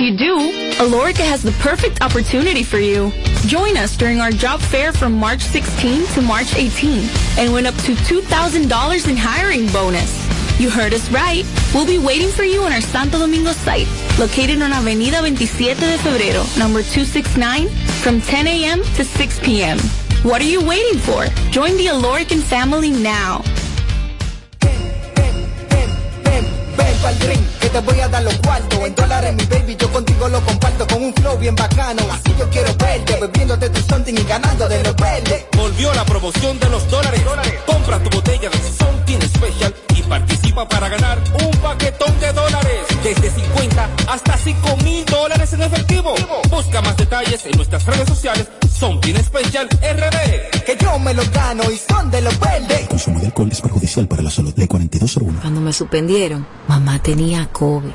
If you do, Alorica has the perfect opportunity for you. Join us during our job fair from March 16 to March 18 and win up to $2,000 in hiring bonus. You heard us right. We'll be waiting for you on our Santo Domingo site, located on Avenida 27 de Febrero, number 269, from 10 a.m. to 6 p.m. What are you waiting for? Join the Alorican family now. Te voy a dar los cuartos En dólares mi baby, yo contigo lo comparto Con un flow bien bacano, así yo quiero verte Bebiéndote tu something y ganando de los Volvió la promoción de los dólares. Compra tu botella de Something Special y participa para ganar un paquetón de dólares. Desde 50 hasta 5 mil dólares en efectivo. Busca más detalles en nuestras redes sociales. Something Special RD. Que yo me los gano y son de los verdes El consumo de alcohol es perjudicial para la salud. Ley 4201. Cuando me suspendieron, mamá tenía COVID.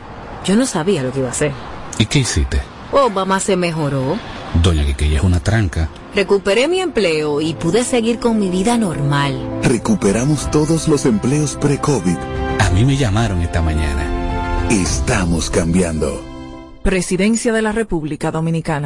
Yo no sabía lo que iba a hacer. ¿Y qué hiciste? Oh, mamá se mejoró. Doña Quiqueya es una tranca. Recuperé mi empleo y pude seguir con mi vida normal. Recuperamos todos los empleos pre-COVID. A mí me llamaron esta mañana. Estamos cambiando. Presidencia de la República Dominicana.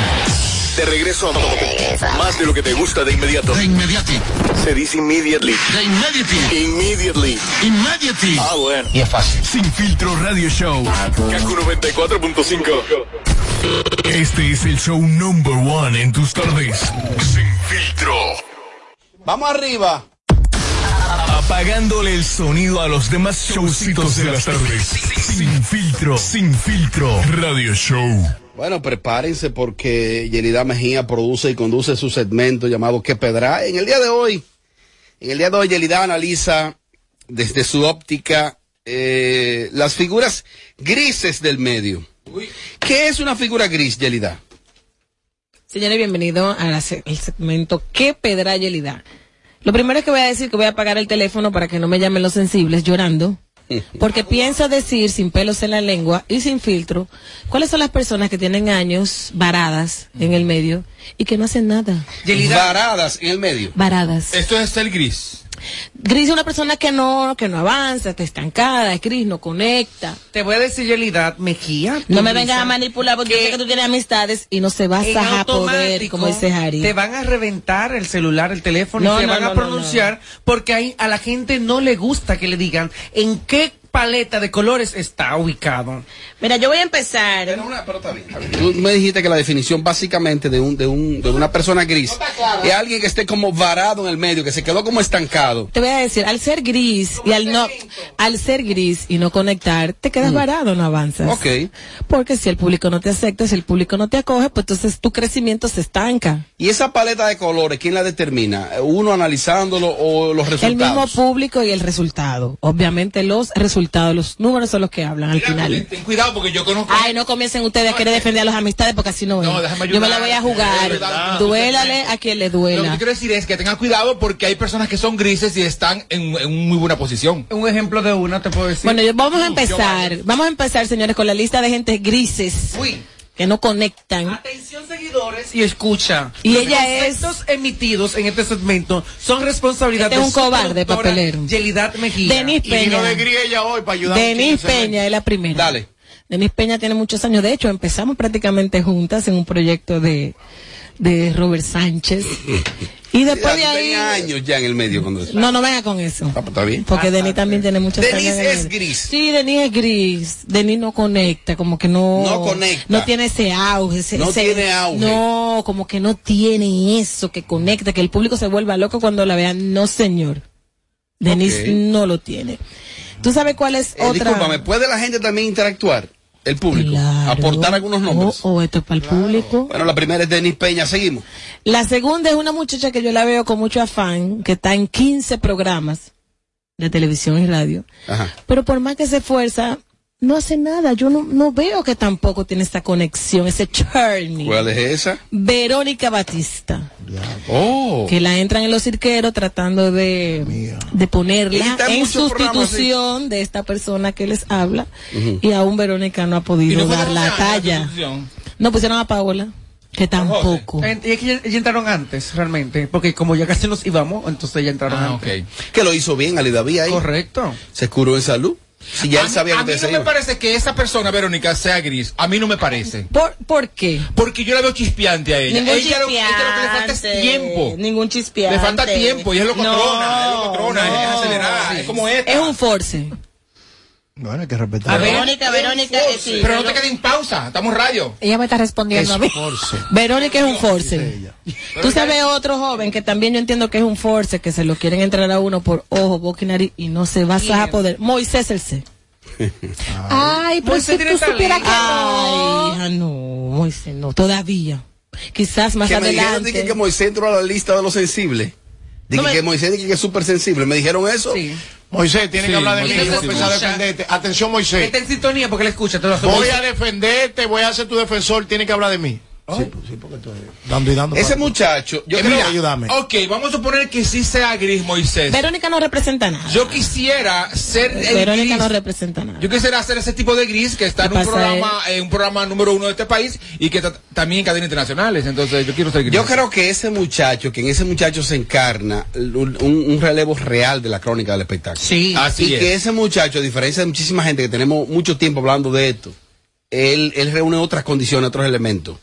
De regreso a más de lo que te gusta de inmediato. De inmediati. Se dice immediately. De inmediati. Immediately. Immediati. Ah, bueno. Y es fácil. Sin filtro radio show. Kaku 94.5. Este es el show number one en tus tardes. Sin filtro. Vamos arriba. Apagándole el sonido a los demás showcitos de las tardes. Sin filtro. Sin filtro. Radio show. Bueno, prepárense porque Yelida Mejía produce y conduce su segmento llamado ¿Qué Pedra? En el día de hoy, en el día de hoy, Yelida analiza desde su óptica eh, las figuras grises del medio. ¿Qué es una figura gris, Yelida? Señores, bienvenido al segmento ¿Qué pedra Yelida? Lo primero es que voy a decir que voy a apagar el teléfono para que no me llamen los sensibles llorando. Porque pienso decir sin pelos en la lengua y sin filtro cuáles son las personas que tienen años varadas en el medio y que no hacen nada. Varadas en el medio. Varadas. Esto es el gris. Gris es una persona que no, que no avanza, está estancada, es gris, no conecta. Te voy a decir, Yelida Mejía. No me vengas a manipular porque yo sé que tú tienes amistades y no se vas a poder, como dice Harry. Te van a reventar el celular, el teléfono, No, y te no, van no, a no, pronunciar porque ahí a la gente no le gusta que le digan en qué paleta de colores está ubicado. Mira, yo voy a empezar. Tú me dijiste que la definición básicamente de un, de un, de una persona gris es alguien que esté como varado en el medio, que se quedó como estancado. Te voy a decir, al ser gris y al no, al ser gris y no conectar, te quedas Mm. varado, no avanzas. Ok. Porque si el público no te acepta, si el público no te acoge, pues entonces tu crecimiento se estanca. ¿Y esa paleta de colores, quién la determina? ¿Uno analizándolo o los El mismo resultados? público y el resultado. Obviamente los resultados, los números son los que hablan al final. Ten cuidado porque yo conozco. Ay, no comiencen ustedes a querer defender a las amistades porque así no es. No, déjame Yo me la ayudar. voy a jugar. Duélale a quien le Lo que duela. quiero decir es que tengan cuidado porque hay personas que son grises y están en, en muy buena posición. Un ejemplo de una te puedo decir. Bueno, yo- vamos a Yo, empezar. Vamos a empezar, señores, con la lista de gente grises que no conectan. Atención seguidores y escucha. Y Los ella es- conceptos emitidos en este segmento son responsabilidad Este es de un cobarde, papelero. Yelidad Mejía. Denis Peña. hoy para ayudar. Denis Peña es la primera. Dale. Denis Peña tiene muchos años. De hecho, empezamos prácticamente juntas en un proyecto de, de Robert Sánchez. Y después de ahí. Tenía años ya en el medio cuando. No, no venga con eso. Ah, pues, está bien. Porque Denis también tiene muchos Denis es gris. Sí, Denis es gris. Denis no conecta, como que no. No conecta. No tiene ese auge. ese- No ese- tiene auge. No, como que no tiene eso que conecta, que el público se vuelva loco cuando la vean. No, señor. Denis Ok. no lo tiene. ¿Tú sabes cuál es Eh, otra? discúlpame, ¿puede la gente también interactuar? El público. Aportar algunos nombres. O, o esto es para el público. Bueno, la primera es Denis Peña, seguimos. La segunda es una muchacha que yo la veo con mucho afán, que está en 15 programas de televisión y radio. Ajá. Pero por más que se esfuerza, no hace nada. Yo no, no veo que tampoco tiene esa conexión, ese churning. ¿Cuál es esa? Verónica Batista. Oh. Que la entran en los cirqueros tratando de, de ponerla en sustitución de esta persona que les habla. Ujú. Y aún Verónica no ha podido no dar la talla. No pusieron a Paola, que tampoco. Eh, Y es que ya, ya entraron antes, realmente. Porque como ya casi nos íbamos, entonces ya entraron Ah, antes. Que lo hizo bien Ali David ahí. Correcto. Se curó en salud. Si ya a él mí- a no me parece que esa persona, Verónica, sea gris. A mí no me parece. ¿Por, ¿Por qué? Porque yo la veo chispeante a ella. Ningún ella, lo, ella lo que le falta es tiempo. Ningún chispeante. Le falta tiempo y es es locotrona, no. es acelerada, es como esta. Es un force. Bueno, hay que respetar. A ver. Verónica, Verónica, eh, sí, Pero no te quedes en pausa, estamos en radio. Ella me está respondiendo a mí. Verónica es un force. Tú sabes otro joven que también yo entiendo que es un force, que se lo quieren entrar a uno por ojo, boca y nariz y no se va a poder. Moisés el C. Ay, pues Moisés si tú supieras que. Ay, hija, no, Moisés no, todavía. Quizás más que me dijeron adelante. que, que Moisés entró a la lista de los sensibles. Dije No me- que Moisés dije que es súper sensible. ¿Me dijeron eso? Moisés, tiene Sí, que hablar de mí. Voy a empezar a defenderte. Atención, Moisés. Está en sintonía porque le escucha. Te lo Voy a defenderte, voy a ser tu defensor. Tiene que hablar de mí. Sí, pues, sí, porque estoy dando y dando. Ese para- muchacho, yo Eh, creo mira, ayúdame. Ok, vamos a suponer que sí sea gris Moisés. Verónica no representa nada. Yo quisiera ser el Verónica gris. no representa nada. Yo quisiera hacer ese tipo de gris que está en ¿Qué un programa, en un programa número uno de este país y que está también en cadenas internacionales. Entonces yo quiero ser gris. Yo creo que ese muchacho, que en ese muchacho se encarna un, un- un relevo real de la crónica del espectáculo. Sí. Así y es. que ese muchacho, a diferencia de muchísima gente que tenemos mucho tiempo hablando de esto, él, él reúne otras condiciones, otros elementos.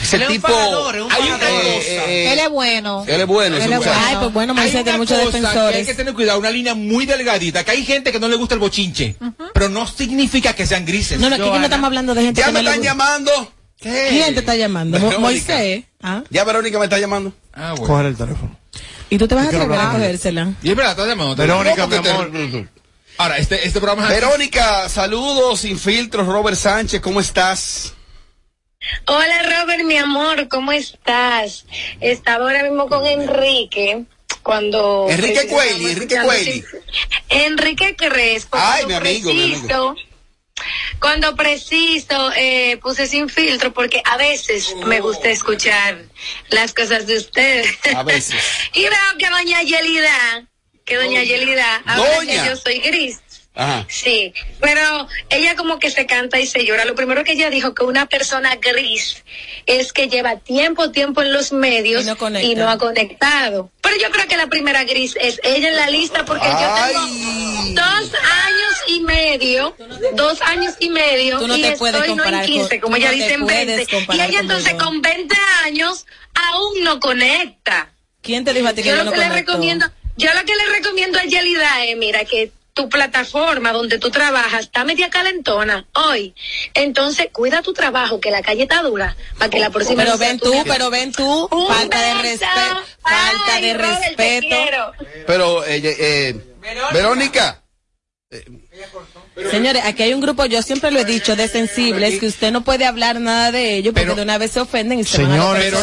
Ese Él tipo. pagador, es un Hay una cosa. eh, Él es bueno. él es bueno, Él es muchacho. Ay, pues bueno, Hay Moisés una tiene muchos cosa que hay defensores. que tener cuidado, una línea muy delgadita, que hay gente que no le gusta el bochinche, pero no significa que sean grises. No, no, que aquí no estamos hablando de gente Ya que me no le están llamando. ¿Quién te está llamando? Verónica. Moisés. ¿Ah? Ya Verónica me está llamando. Ah, bueno. Coger el teléfono. ¿Y tú te vas a atrever a cogérsela? Y es verdad, estás llamando. Verónica, mi amor. Ahora, este, este programa es. Verónica, saludos, sin filtros, Robert Sánchez, ¿cómo estás? Hola Robert, mi amor, ¿cómo estás? Estaba ahora mismo con Enrique cuando... Enrique Cueli, Enrique Cueli. Enrique Crespo. Ay, cuando mi amigo, mi amigo. preciso- Cuando preciso eh, puse sin filtro porque a veces me gusta escuchar las cosas de ustedes. A veces. y veo que doña Yelida, que doña Yelida habla Doña. que yo soy gris. Ajá. Sí, pero ella como que se canta y se llora. Lo primero que ella dijo que una persona gris es que lleva tiempo, tiempo en los medios Y no conecta. y no ha conectado. Pero yo creo que la primera gris es ella en la lista porque Ay. yo tengo dos años y medio, dos años y medio Tú no y te puedes estoy no en comparar 15, con- como ella dice en puedes 20. Y ella entonces con 20 años aún no conecta. ¿Quién te dijo a ti que Yo lo no que le recomiendo, yo lo que le recomiendo a Yelida es, mira, que tu plataforma donde tú trabajas está media calentona hoy. Entonces, cuida tu trabajo, que la calle está dura, para que la próxima Pero ven tu tú, pero ven tú, Un falta de respeto, falta Ay, de Robert, respeto. Pero, eh, eh, Verónica. Señores, aquí hay un grupo, yo siempre lo he dicho, de sensibles, que usted no puede hablar nada de ellos porque Pero- de una vez se ofenden y se van a la Señores,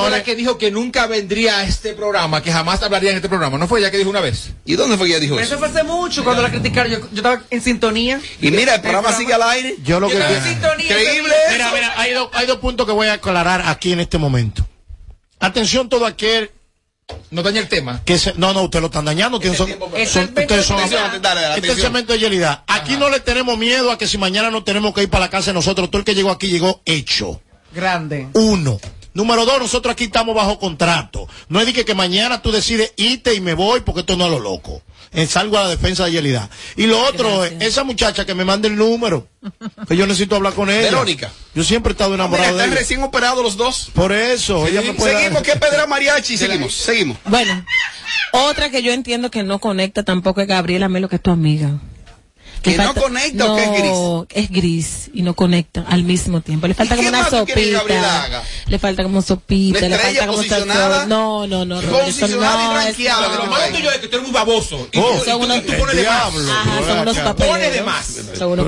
fue la que dijo que nunca vendría a este programa, que jamás hablaría en este programa. ¿No fue ella que dijo una vez? ¿Y dónde fue que ella dijo Pero eso? eso fue hace mucho cuando la criticaron. Yo, yo estaba en sintonía. Y mira, el programa sigue al aire. Yo lo que Yo estaba en sintonía. Increíble. Mira, mira, hay dos, hay dos puntos que voy a aclarar aquí en este momento. Atención todo aquel No daña el tema. que se, no, no, ustedes lo están dañando. que son, Ese son- segmento ustedes son Este es el atención. segmento de Yelida. Aquí no le tenemos miedo a que si mañana no tenemos que ir para la casa de nosotros, todo el que llegó aquí llegó hecho. Grande. Uno. Número dos, nosotros aquí estamos bajo contrato. No es de que, que mañana tú decides irte y me voy porque esto no es lo loco. Eh, salgo a la defensa de Yelida. Y lo otro es, esa muchacha que me mande el número, que yo necesito hablar con ella. Verónica. Yo siempre he estado Mira, enamorado de están ella. recién operados los dos. Por eso, ella me puede dar- Seguimos, ¿qué pedra mariachi? Seguimos, seguimos. Bueno, otra que yo entiendo que no conecta tampoco es Gabriela Melo, que es tu amiga. ¿Que Le no falta- conecta o que es gris? No, es gris y no conecta al mismo tiempo. Le falta ¿Y como una sopita. Le falta como sopita, ¿Una le falta como posicionada? sazón. No, no, no. Posicionada y no, ranqueada. eso Lo no. malo tuyo es que tú eres muy baboso. Y, Oh. tú- y Son tú, unos- y tú pones de más. Ajá, son unos papeleros. Pones de más.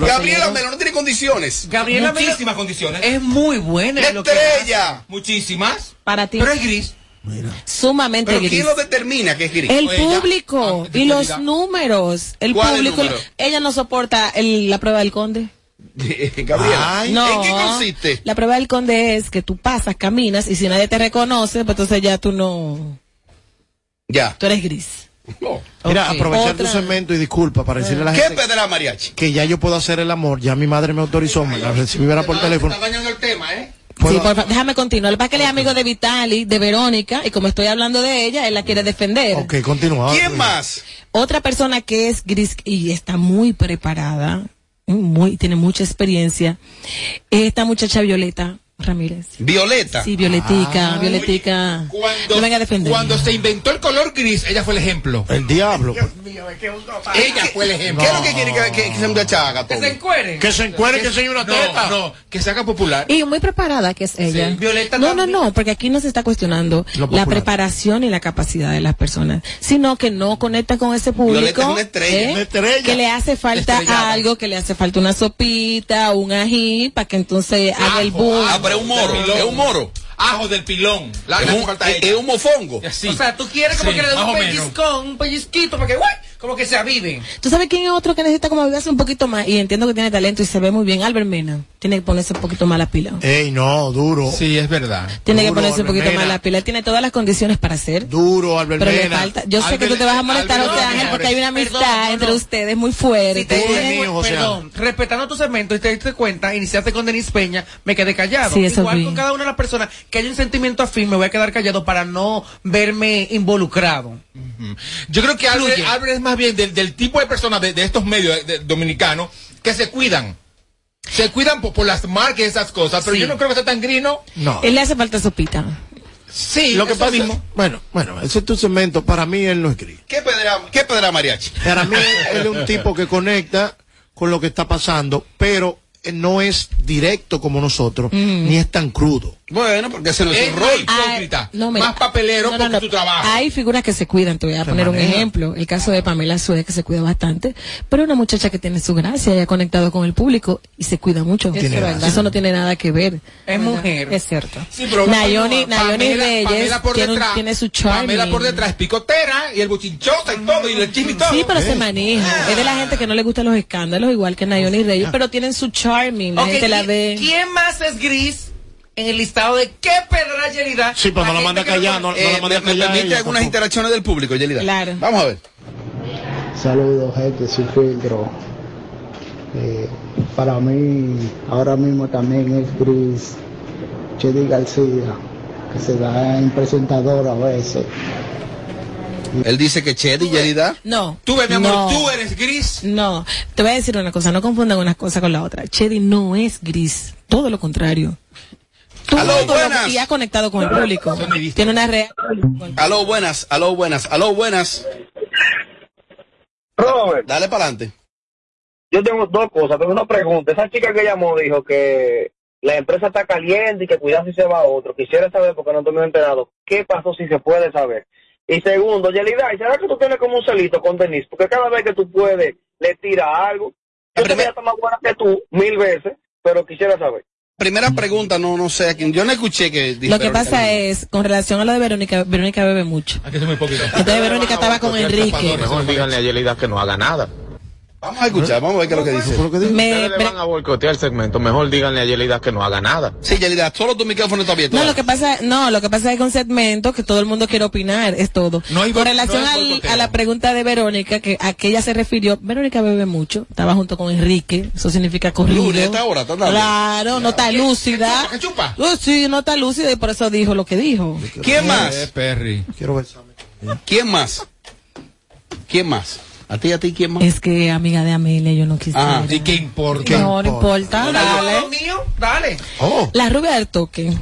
Gabriela. Melo no tiene condiciones. Gabriela Melo Muchísimas condiciones. es muy buena. Estrella. Muchísimas. Para ti. Pero es gris. Sumamente Pero gris. ¿quién lo determina que es gris? El público Ah, y los números. El ¿Cuál es el público. número? Ella no soporta el- la prueba del conde. Gabriela, No. ¿en qué consiste? La prueba del conde es que tú pasas, caminas y si nadie te reconoce, pues entonces ya tú no. Ya. Tú eres gris. Mira, Ok. aprovechar tu segmento y disculpa para decirle a la ¿Qué gente pedra mariachi? que ya yo puedo hacer el amor. Ya mi madre me autorizó, me la recibiera por teléfono. Está dañando el tema, ¿eh? ¿Puedo? Sí, por fa- déjame continuar. Lo que pasa es que él es amigo de Vitali, de Verónica, y como estoy hablando de ella, él la quiere defender. Ok, continúa. ¿Quién más? Otra persona que es gris y está muy preparada, muy, tiene mucha experiencia, es esta muchacha Violeta Ramírez. Violeta. Sí, Violetica, Ah. Violetica. Cuando, no venga a defender. cuando se inventó el color gris, ella fue el ejemplo. El diablo. Ella fue el ejemplo. ¿Qué es lo que quiere que, que, que se muchacha haga, Que se encuere. Que se encuere, que enseñe una teta. No, no, que se haga popular. Y muy preparada que es ella. Violeta no, no, también. no, porque aquí no se está cuestionando la preparación y la capacidad de las personas, sino que no conecta con ese público. Violeta es una estrella. ¿eh? Una estrella. Que le hace falta Estrellada. algo, que le hace falta una sopita, un ají, para que entonces haga el Ajo, boom. Ah, pero es un moro, es un moro. Ajo del pilón. La Es un, es- es mofongo. O sea, tú quieres como Sí, que le dé un pellizcón, un pellizquito, para que, ¡guay! Como que se aviven. ¿Tú sabes quién es otro que necesita como avivarse un poquito más? Y entiendo que tiene talento y se ve muy bien. Albert Mena. Tiene que ponerse un poquito más la pila. Ey, no, duro. Sí, es verdad. Tiene que ponerse un poquito más la pila. Él Tiene todas las condiciones para hacer. Duro, Albert Pero le Mena. falta. Yo sé que tú te vas a molestar, Albert José Ángel, porque hay una amistad no. entre ustedes muy fuerte. Si te mío, José perdón, respetando tu segmento y te diste cuenta, iniciaste con Denis Peña, me quedé callado. Sí, eso Igual vi. con cada una de las personas que haya un sentimiento afín, me voy a quedar callado para no verme involucrado. Yo creo que Albert. Albert es más bien del, del tipo de personas de, de estos medios de- de- dominicanos que se cuidan. Se cuidan por, por las marcas y esas cosas, pero Sí. yo no creo que sea tan grino. No. Él le hace falta sopita. Sí, Lo que pasa es, bueno, bueno, ese es tu segmento. Para mí él no es gris. ¿Qué pedra, qué pedra mariachi? Para mí él es un tipo que conecta con lo que está pasando, pero eh, no es directo como nosotros, ni es tan crudo. Bueno, porque ese no es más rol. hipócrita, no, mira, más papelero no, no, porque no. tu trabajo. Hay figuras que se cuidan, te voy a Se poner un ejemplo. El caso de Pamela Suez, que se cuida bastante, pero una muchacha que tiene su gracia y ha conectado con el público y se cuida mucho. Eso, no tiene nada que ver. Es mujer. Es cierto. Sí, pero Nayoni, Reyes Pamela por tiene, un- detrás, tiene su charming. Pamela por detrás es picotera y el bochinchota y todo, y el chisme y todo. Sí, pero se maneja. Es de la gente que no le gustan los escándalos, igual que Nayoni Reyes, pero tienen su charming. La gente la ¿qui- ve. ¿Quién más es gris en el listado de qué pedra Yerida? Sí, pero no la manda callar, no, no Eh, la manda me, me callar. permite ella algunas tampoco. interacciones del público, Yelida. Claro. Vamos a ver. Saludos, gente, sin filtro. Eh, para mí, ahora mismo también es gris Chedi García, que se da en presentador a veces. Él dice que Chedi y Yelida. No. Tú, mi amor, No. tú eres gris. No, te voy a decir una cosa, no confundan una cosa con la otra. Chedi no es gris, todo lo contrario. Aló, buenas. y ha conectado con el público. Tiene una real. Aló, buenas, aló, buenas, aló, buenas. Robert, Dale para adelante. yo tengo dos cosas, pero una pregunta. Esa chica que llamó dijo que la empresa está caliente y que cuidado si se va a otro. Quisiera saber, porque no estoy muy enterado, qué pasó si se puede saber. Y segundo, Yelida, ¿y será que tú tienes como un celito con Denise? Porque cada vez que tú puedes, le tira algo. Yo que ella está más buena que tú, mil veces, pero quisiera saber. Primera pregunta, no, no sé a quién. Yo no escuché que. Lo que pasa es, con relación a lo de Verónica, Verónica bebe mucho. Entonces Verónica estaba con Enrique. Mejor díganle a Yelida que no haga nada. Vamos a escuchar, vamos a ver qué es lo que dice. Me- Ustedes le van a boicotear el segmento. Mejor díganle a Yelida que no haga nada. Sí, Yelida, solo tu micrófono está abierto. No, lo que pasa, no, lo que pasa es que un segmento que todo el mundo quiere opinar, es todo. Con relación no hay al- a la pregunta de Verónica, que a que ella se refirió, Verónica bebe mucho, estaba junto con Enrique, eso significa corrido. Lunes, esta hora, está hablando. Claro, no está lúcida. Uh, sí, no está lúcida y por eso dijo lo que dijo. ¿Quién Eh, más? Perry. Quiero ver. ¿Quién más? ¿Quién más? ¿A ti, a ti, quién más? Es que amiga de Amelia, yo no quisiera. Ah, ¿y qué importa? No, no importa, dale. mío? Dale. Oh. La rubia del toque.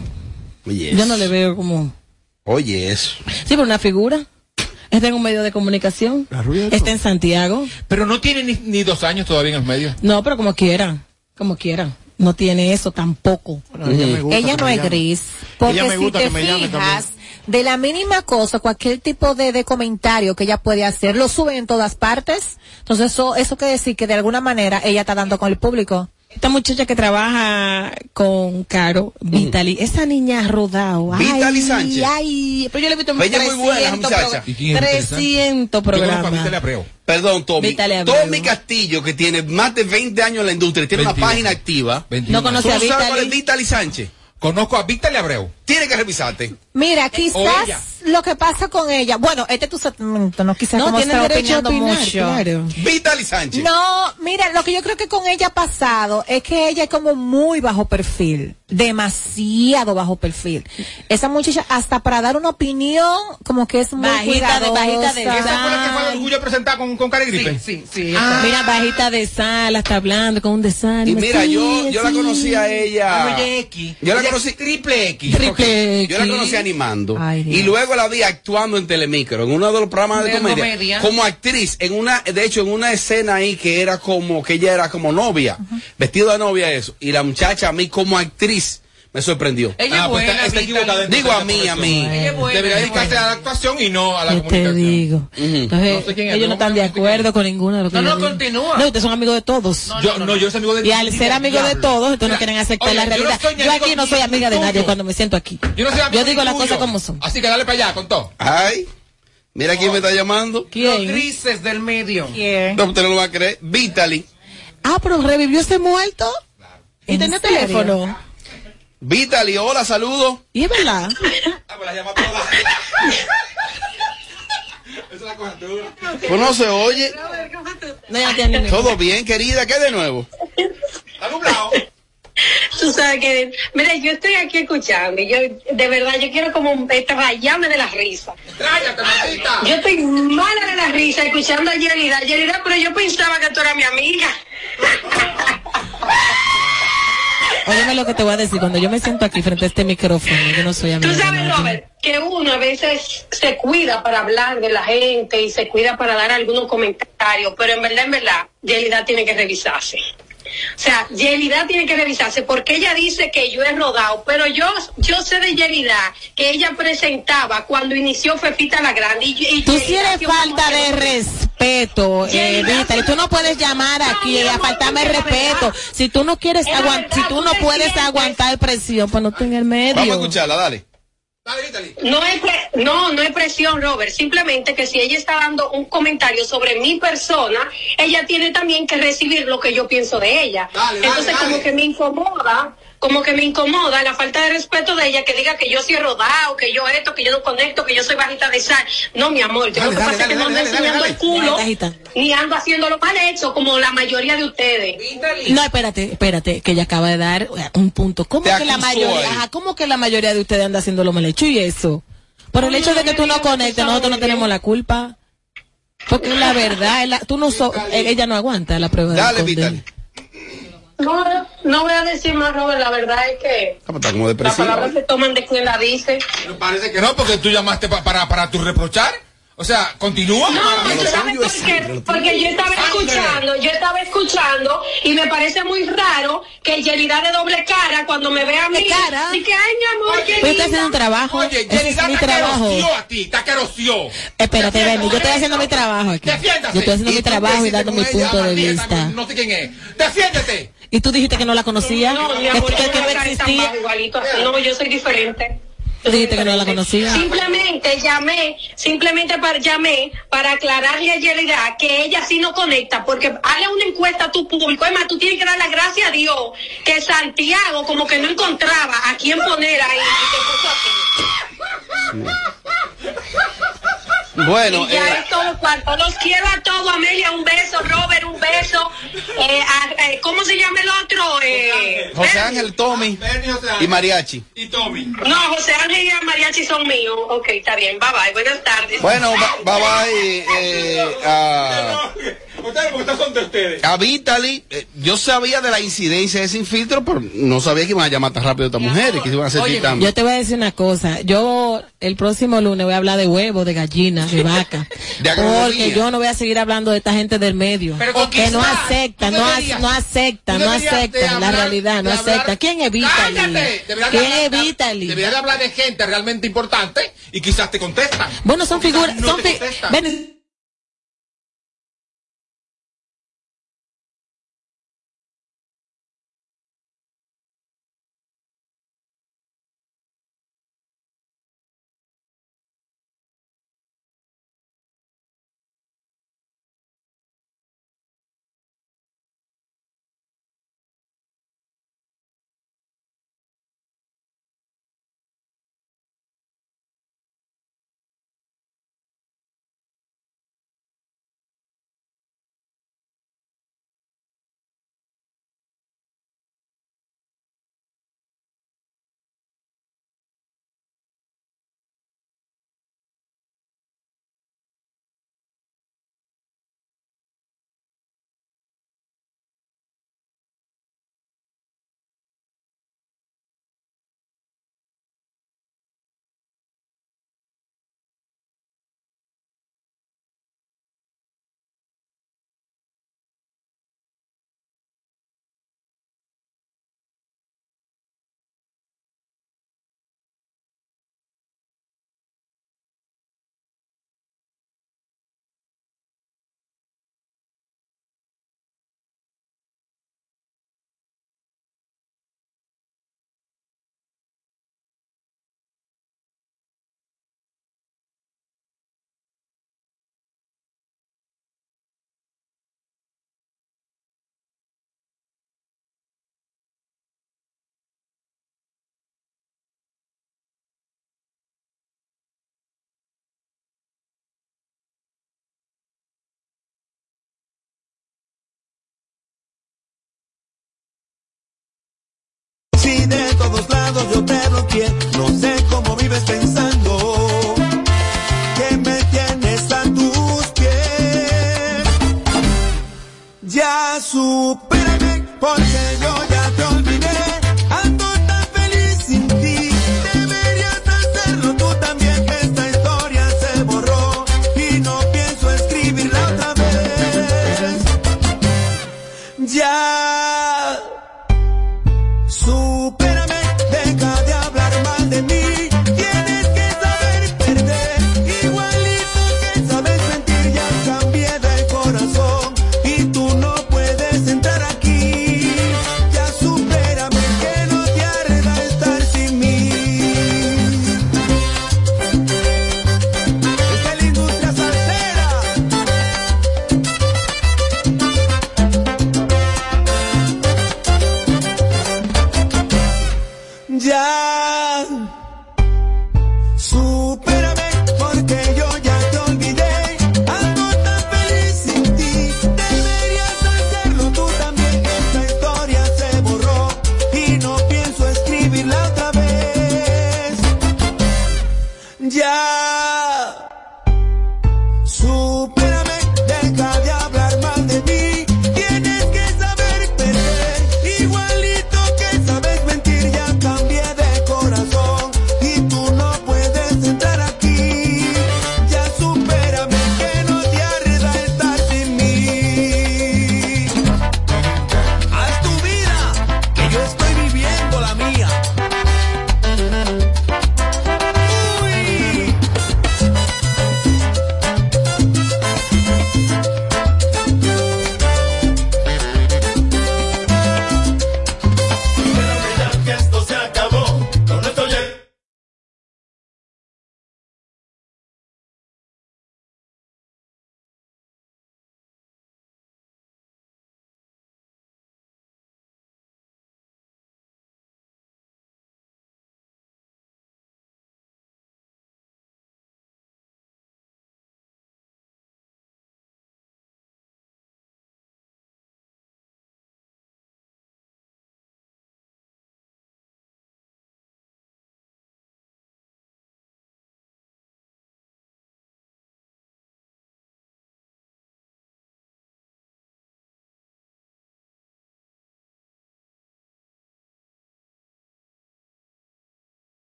Oye, Yo no le veo como. Oye, eso. Sí, pero una figura. Está en un medio de comunicación. Está en Santiago. Pero no tiene ni, ni dos años todavía en los medios. No, pero como quiera. Como quiera. No tiene eso tampoco. Ella no es gris. Porque Ella me si gusta te que me llame fijas, de la mínima cosa, cualquier tipo de, de comentario que ella puede hacer, lo suben en todas partes. Entonces, eso, eso quiere decir que de alguna manera ella está dando con el público. Esta muchacha que trabaja con Caro, Vitali, esa niña ha rodado. Vitaly ay, Sánchez. Ay, pero yo le he visto en Ella es muy buena, esa 300 muchacha. pro- ¿Y quién es 300 programas. Perdón, Tommy. Tommy Castillo, que tiene más de 20 años en la industria, tiene una 21. página activa. 21. No conoce ¿Tú a sabes cuál Vítali? es Vitaly Sánchez? Conozco a Víctor Abreu. Tiene que revisarte. Mira, quizás lo que pasa con ella, bueno, este es tu segmento, no quizás No, como estar derecho a opinando opinar, mucho. claro. Vitaly Sánchez. No, mira, lo que yo creo que con ella ha pasado es que ella es como muy bajo perfil, demasiado bajo perfil. Esa muchacha hasta para dar una opinión como que es muy Bajita de- bajita de cuidadosa. ¿Esa fue la que fue el orgullo a presentar con, con Carigripe? Sí, sí. Ah, Mira, bajita de sal, está hablando con un desánimo. Y mira, Sí, yo, yo la sí. conocí a ella. X. Yo la conocí. Triple X. Triple Yo la conocí animando. Ay, y luego la vi actuando en Telemicro, en uno de los programas de, De comedia, comedia. Como actriz, en una, de hecho, en una escena ahí que era como, que ella era como novia, vestido de novia eso. Y la muchacha a mí como actriz me sorprendió. Ella Ah, es pues está, está equivocada. Digo a mí, a mí. Ella es buena, Debería dedicarse a la actuación y no a la ¿Qué te comunicación. digo? Entonces, No sé quién es, ellos no no están de quién acuerdo con ninguno de lo que No, no, digo. continúa. No, ustedes son amigos de todos. Yo, no, yo soy amigo de Y al ser amigos de todos, entonces no quieren aceptar la no realidad. Yo amigo aquí no soy amiga de nadie cuando me siento aquí. Yo no soy amigo Yo digo las cosas como son. Así que dale para allá, con todo. Ay, mira quién me está llamando. Los ¿Quién? grises del medio. No, usted no lo va a creer. Vitaly. Ah, pero revivió ese muerto. Y ¿En tenía serio? teléfono. Vitaly, hola, saludos. Y es verdad. Pues no se oye. No, ya no tiene Todo bien, querida. ¿Qué de nuevo? Tú sabes que, mira, yo estoy aquí escuchando y yo, de verdad, yo quiero como rayarme de la risa. Tráyate, maldita. Yo estoy mala de la risa escuchando a Yerida. Yerida, pero yo pensaba que tú eras mi amiga. Óyeme lo que te voy a decir. Cuando yo me siento aquí frente a este micrófono, yo no soy amiga Tú sabes. Robert, que uno a veces se cuida para hablar de la gente y se cuida para dar algunos comentarios, pero en verdad, en verdad, Yelida tiene que revisarse. O sea, Yelida tiene que revisarse porque ella dice que yo he rodado, pero yo yo sé de Yelida que ella presentaba cuando inició Fefita la Grande. Y, y Tú un falta de respeto, eh, y tú no puedes llamar aquí a faltarme el respeto. Si tú no quieres aguantar, si tú no puedes aguantar presión, pues no estés en el medio. Vamos a escucharla, dale. No es, no, no es presión, Robert. Simplemente que si ella está dando un comentario sobre mi persona, ella tiene también que recibir lo que yo pienso de ella. Dale, Entonces, dale. como que me incomoda, como que me incomoda la falta de respeto de ella que diga que yo soy rodado, que yo esto, que yo no conecto, que yo soy bajita de sal. No, mi amor, yo Dale, lo que dale, pasa es que dale, no ando enseñando el culo, ni ando haciéndolo mal hecho como la mayoría de ustedes. No, espérate, espérate, que ella acaba de dar eh, un punto. ¿Cómo Te que la mayoría, ajá, cómo que la mayoría de ustedes anda haciendo lo mal hecho y eso? Por el hecho de que tú no conectes, nosotros no tenemos la culpa. Porque la verdad, la- tú no so- eh, ella no aguanta la prueba Dale, Vitaly. No, no voy a decir más, Robert, la verdad es que Ah, pues Está como las palabras se toman de quien la dice. Pero parece que no, porque tú llamaste pa- para, para tu reprochar. O sea, continúa. No, ¿sabes por qué? Porque yo estaba escuchando, yo estaba escuchando y me parece muy raro que Yelida de doble cara cuando me ve a mí. ¿De cara? Y que, ay, mi amor, qué Pero estoy haciendo un trabajo. Oye, es Yerida mi te trabajo. a ti, te queroció. Espérate, Benny, yo estoy haciendo mi trabajo aquí. Defiéndase. Yo estoy haciendo mi trabajo y dando mi punto de vista. No sé quién es. Defiéndete. Y tú dijiste que no la conocía, No, mi que, amor, que- no existía. igualito así. No, yo soy diferente. Tú dijiste que no la conocía. Simplemente llamé, simplemente para, llamé para aclararle a Yelida que ella sí no conecta, porque hazle una encuesta a tu público. Es más, tú tienes que dar las gracias a Dios que Santiago como que no encontraba a quién poner ahí y te puso a ti. Bueno, y ya eh, es todo cuarto. Los quiero a todos, Amelia, un beso, Robert, un beso. Eh, a- eh, ¿Cómo se llama el otro? Eh, José Ángel, Tommy José Ángel. y Mariachi. Y Tommy. no, José Ángel y mariachi son míos. Ok, está bien, bye bye, buenas tardes. Bueno, bye bye. eh, a- ustedes porque. A Vitali, eh, yo sabía de la incidencia de sin filtro, pero no sabía que iban a llamar tan rápido a estas mujeres, que se iban a sentir tan... Yo te voy a decir una cosa. Yo el próximo lunes voy a hablar de huevo, de gallina, de vaca. De porque yo no voy a seguir hablando de esta gente del medio. Pero que no conquistar. acepta, no, deberías- no acepta, no acepta la hablar- realidad, no hablar- acepta. ¿Quién. Deberías de ¿Quién hablar- evita Deberías de hablar de gente realmente importante y quizás te contestan. Bueno, son figuras, no son te todos lados yo te bloqueé, no sé cómo vives pensando que me tienes a tus pies. Ya supérame porque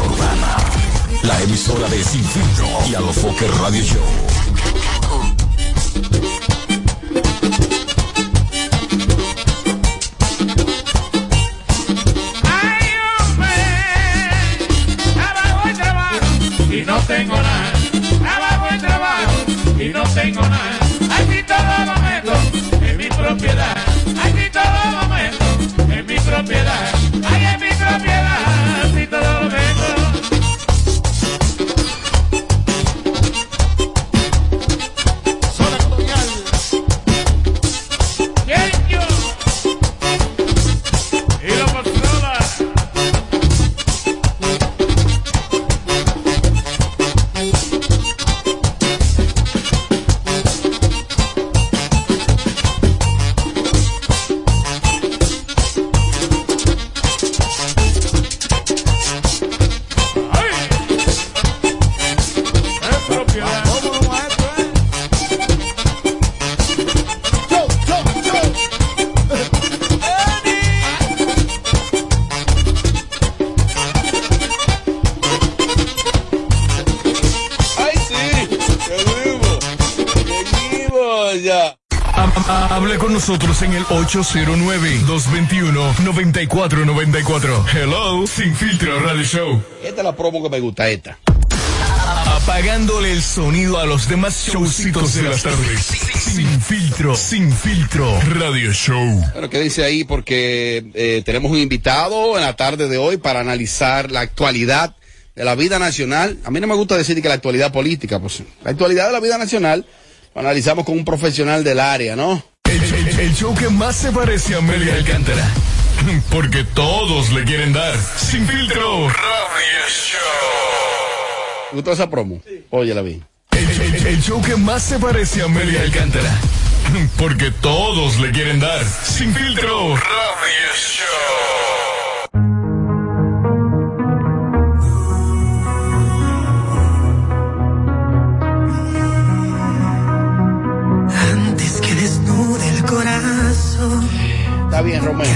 Urbana. La emisora de Sin y Alofoque Radio Show. El trabajo no tengo nada. Abajo el trabajo y no tengo nada. Aquí todo momento en mi propiedad. Aquí todo momento en mi propiedad. Nosotros en el 809-221-9494. Hello, Sin Filtro Radio Show. Esta es la promo que me gusta, esta. Apagándole el sonido a los demás showcitos de las tardes. Sin filtro, sin filtro, radio show. Bueno, quédense ahí porque eh, tenemos un invitado en la tarde de hoy para analizar la actualidad de la vida nacional. A mí no me gusta decir que la actualidad política, pues la actualidad de la vida nacional lo analizamos con un profesional del área, ¿no? El, show que más se parece a Amelia Alcántara. Porque todos le quieren dar. Sin filtro, radio show. ¿Te gustó esa promo? Oye, la vi. El, el- el show que más se parece a Amelia Alcántara. Porque todos le quieren dar. Sin filtro, radio show. Está bien, Romeo.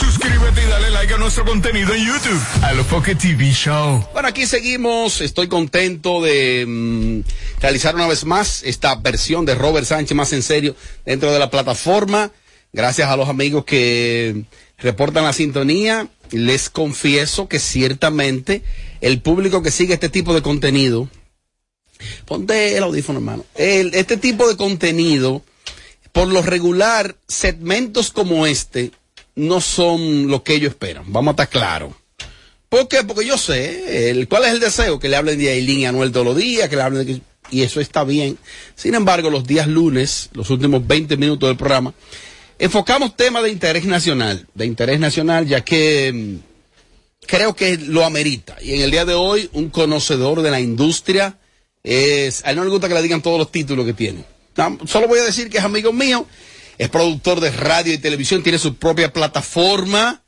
Suscríbete y dale like a nuestro contenido en YouTube. Alofoque TV Show. Bueno, aquí seguimos. Estoy contento de mm, realizar una vez más esta versión de Robert Sánchez más en serio dentro de la plataforma. Gracias a los amigos que reportan la sintonía. Les confieso que ciertamente el público que sigue este tipo de contenido, ponte el audífono, hermano. El- este tipo de contenido, por lo regular, segmentos como este no son lo que ellos esperan. Vamos a estar claros. ¿Por qué? Porque yo sé el, cuál es el deseo, que le hablen de Aileen y Anuel todos los días, que le hablen de... Y eso está bien. Sin embargo, los días lunes, los últimos 20 minutos del programa, enfocamos temas de interés nacional, de interés nacional, ya que mm, creo que lo amerita. Y en el día de hoy, un conocedor de la industria es, a él no le gusta que le digan todos los títulos que tiene. Solo voy a decir que es amigo mío, es productor de radio y televisión, tiene su propia plataforma.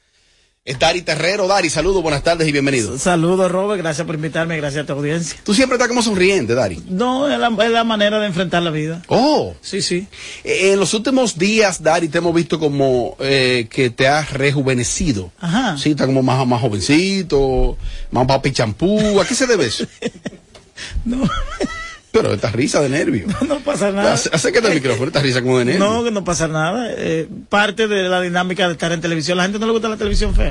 Es Dari Terrero. Dari, saludos, buenas tardes y bienvenido. Saludos, Robert. Gracias por invitarme. Gracias a tu audiencia. Tú siempre estás como sonriente, Dari. No, es la, es la manera de enfrentar la vida. Oh. Sí, sí. Eh, En los últimos días, Dari, te hemos visto como eh, que te has rejuvenecido. Ajá. Sí, está como más, más jovencito, más papi champú. ¿A qué se debe eso? no. Pero esta risa de nervio. No pasa nada. Acércate al micrófono, esta risa como de nervio. No, que no pasa nada. Eh, parte de la dinámica de estar en televisión. La gente no le gusta la televisión fea.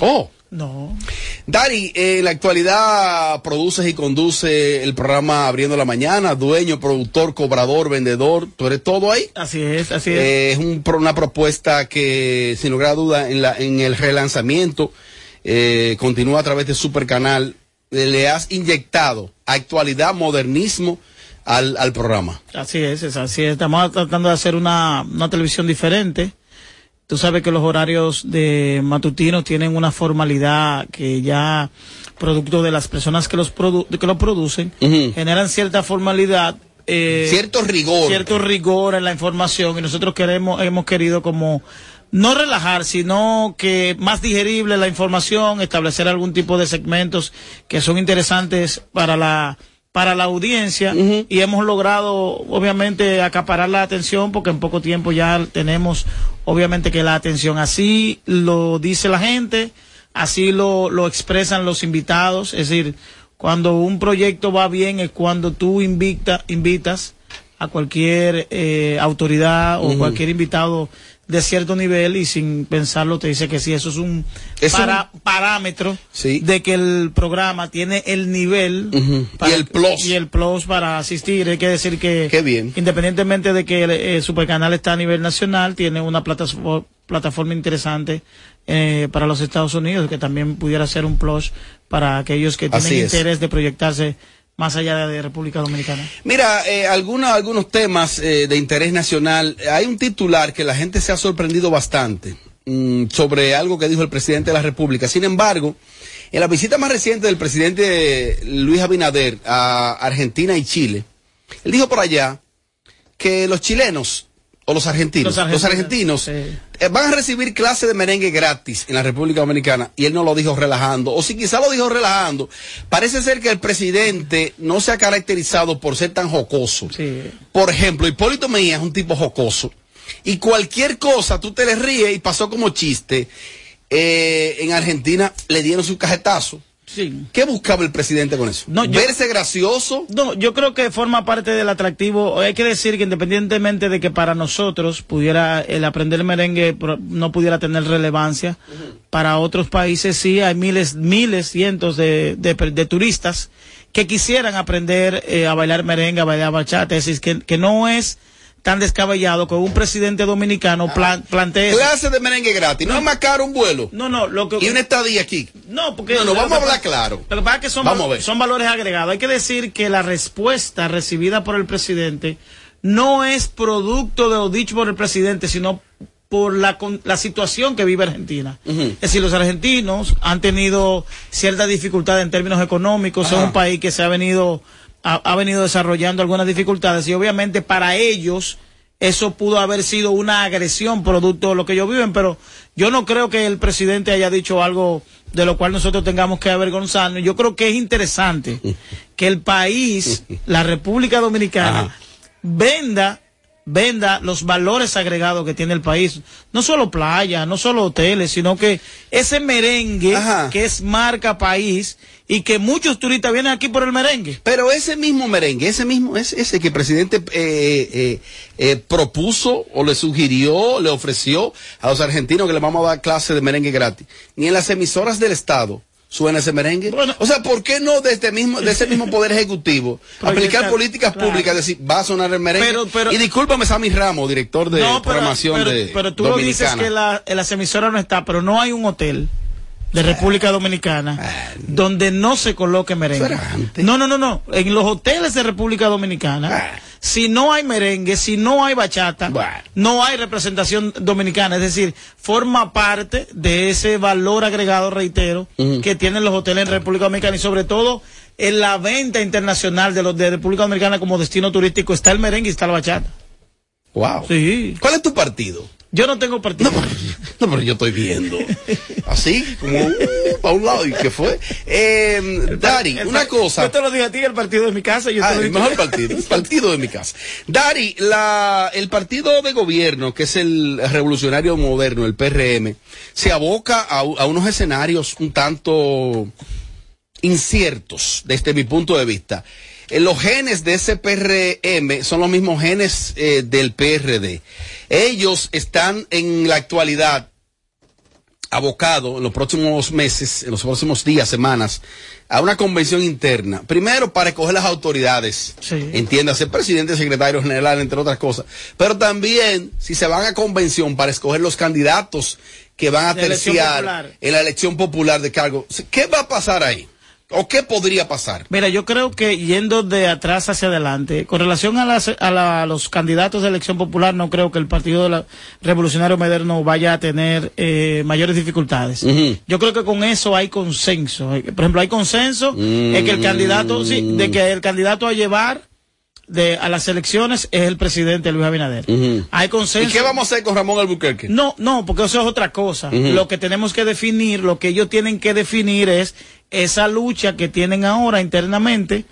Oh. No. Dari, eh, en la actualidad produces y conduce el programa Abriendo la Mañana, dueño, productor, cobrador, vendedor, tú eres todo ahí. Así es, así es. Eh, es un una propuesta que, sin lugar a duda, en, la, en el relanzamiento, eh, continúa a través de Supercanal. Eh, le has inyectado actualidad, modernismo al, al programa. Así es, es así es. Estamos tratando de hacer una, una televisión diferente. Tú sabes que los horarios de matutinos tienen una formalidad que ya, producto de las personas que los, produ- que los producen, generan cierta formalidad. eh, Cierto rigor. Cierto rigor en la información y nosotros queremos, hemos querido como no relajar, sino que más digerible la información, establecer algún tipo de segmentos que son interesantes para la para la audiencia. Y hemos logrado obviamente acaparar la atención porque en poco tiempo ya tenemos obviamente que la atención. Así lo dice la gente así lo, lo expresan los invitados, es decir, cuando un proyecto va bien es cuando tú invita, invitas a cualquier eh, autoridad o cualquier invitado de cierto nivel y sin pensarlo te dice que sí, eso es un Es para- parámetro de que el programa tiene el nivel Y el plus. y el plus para asistir. Hay que decir que Qué bien. independientemente de que el eh, Supercanal está a nivel nacional, tiene una plataforma, plataforma interesante eh, para los Estados Unidos que también pudiera ser un plus para aquellos que tienen es. interés de proyectarse más allá de República Dominicana. Mira, eh, algunos, algunos temas eh, de interés nacional. Hay un titular que la gente se ha sorprendido bastante mm, sobre algo que dijo el presidente de la República. Sin embargo, en la visita más reciente del presidente Luis Abinader a Argentina y Chile, él dijo por allá que los chilenos o los argentinos, Los los argentinos, van a recibir clases de merengue gratis en la República Dominicana y él no lo dijo relajando, o si quizá lo dijo relajando, parece ser que el presidente no se ha caracterizado por ser tan jocoso. Por ejemplo, Hipólito Mejía es un tipo jocoso y cualquier cosa tú te le ríes y pasó como chiste. Eh, en Argentina le dieron su cajetazo. Sí. ¿Qué buscaba el presidente con eso? yo- ¿Verse gracioso? No, yo creo que forma parte del atractivo. Hay que decir que independientemente de que para nosotros pudiera el aprender merengue no pudiera tener relevancia, para otros países sí hay miles, miles, cientos de, de, de turistas que quisieran aprender eh, a bailar merengue, a bailar bachata. Es decir, que, que no es tan descabellado que un presidente dominicano plan- plantee. Clase de merengue gratis. No, es más caro un vuelo. No, no, lo que. Y una estadía aquí. No, porque. No, no, vamos a hablar claro. Lo que pasa es que son, val- son valores agregados. Hay que decir que la respuesta recibida por el presidente no es producto de lo dicho por el presidente, sino por la, con- la situación que vive Argentina. Es decir, los argentinos han tenido cierta dificultad en términos económicos, es un país que se ha venido, ha, ha venido desarrollando algunas dificultades y obviamente para ellos eso pudo haber sido una agresión producto de lo que ellos viven, pero yo no creo que el presidente haya dicho algo de lo cual nosotros tengamos que avergonzarnos. Yo creo que es interesante que el país, la República Dominicana, venda venda los valores agregados que tiene el país. No solo playa, no solo hoteles, sino que ese merengue que es marca país y que muchos turistas vienen aquí por el merengue. Pero ese mismo merengue, ese mismo, ese, ese que el presidente eh, eh, eh, propuso o le sugirió, le ofreció a los argentinos que le vamos a dar clase de merengue gratis, ni en las emisoras del Estado suena ese merengue. o sea, ¿por qué no de este mismo, de ese mismo poder ejecutivo aplicar políticas claro. públicas, decir, va a sonar el merengue? Pero- pero- y discúlpame, Sammy Ramos, director de No, pero- programación de pero tú lo dices que la, las emisoras no está, pero no hay un hotel de República Dominicana donde no se coloque merengue. No, no, no, no. En los hoteles de República Dominicana, si no hay merengue, si no hay bachata, no hay representación dominicana. Es decir, forma parte de ese valor agregado, reitero, que tienen los hoteles en República Dominicana y sobre todo en la venta internacional de los de República Dominicana como destino turístico está el merengue y está la bachata. Wow. Sí. ¿Cuál es tu partido? Yo no tengo partido. No, pero yo estoy viendo. Así, como uh, para un lado. ¿Y qué fue? Eh, Dari, una cosa. Yo te lo dije a ti, el partido de mi casa. Yo Ah, te lo el mejor partido, el partido de mi casa. Dari, la, el partido de gobierno, que es el revolucionario moderno, el PRM, se aboca a, a unos escenarios un tanto inciertos desde mi punto de vista. Eh, los genes de ese PRM son los mismos genes eh, del PRD. Ellos están en la actualidad abocados en los próximos meses, en los próximos días, semanas, a una convención interna. Primero, para escoger las autoridades. Entiéndase, presidente, secretario general, entre otras cosas. Pero también, si se van a convención, para escoger los candidatos que van a De terciar en la elección popular de cargo. ¿Qué va a pasar ahí? ¿O qué podría pasar? Mira, yo creo que yendo de atrás hacia adelante, con relación a, las- a la- a los candidatos de elección popular, no creo que el Partido de la- Revolucionario Moderno vaya a tener eh, mayores dificultades. Yo creo que con eso hay consenso. Por ejemplo, hay consenso en que el candidato, sí, de que el candidato a llevar de, a las elecciones es el presidente Luis Abinader. Hay consenso. ¿Y qué vamos a hacer con Ramón Albuquerque? No, no, porque eso es otra cosa. Lo que tenemos que definir, lo que ellos tienen que definir es esa lucha que tienen ahora internamente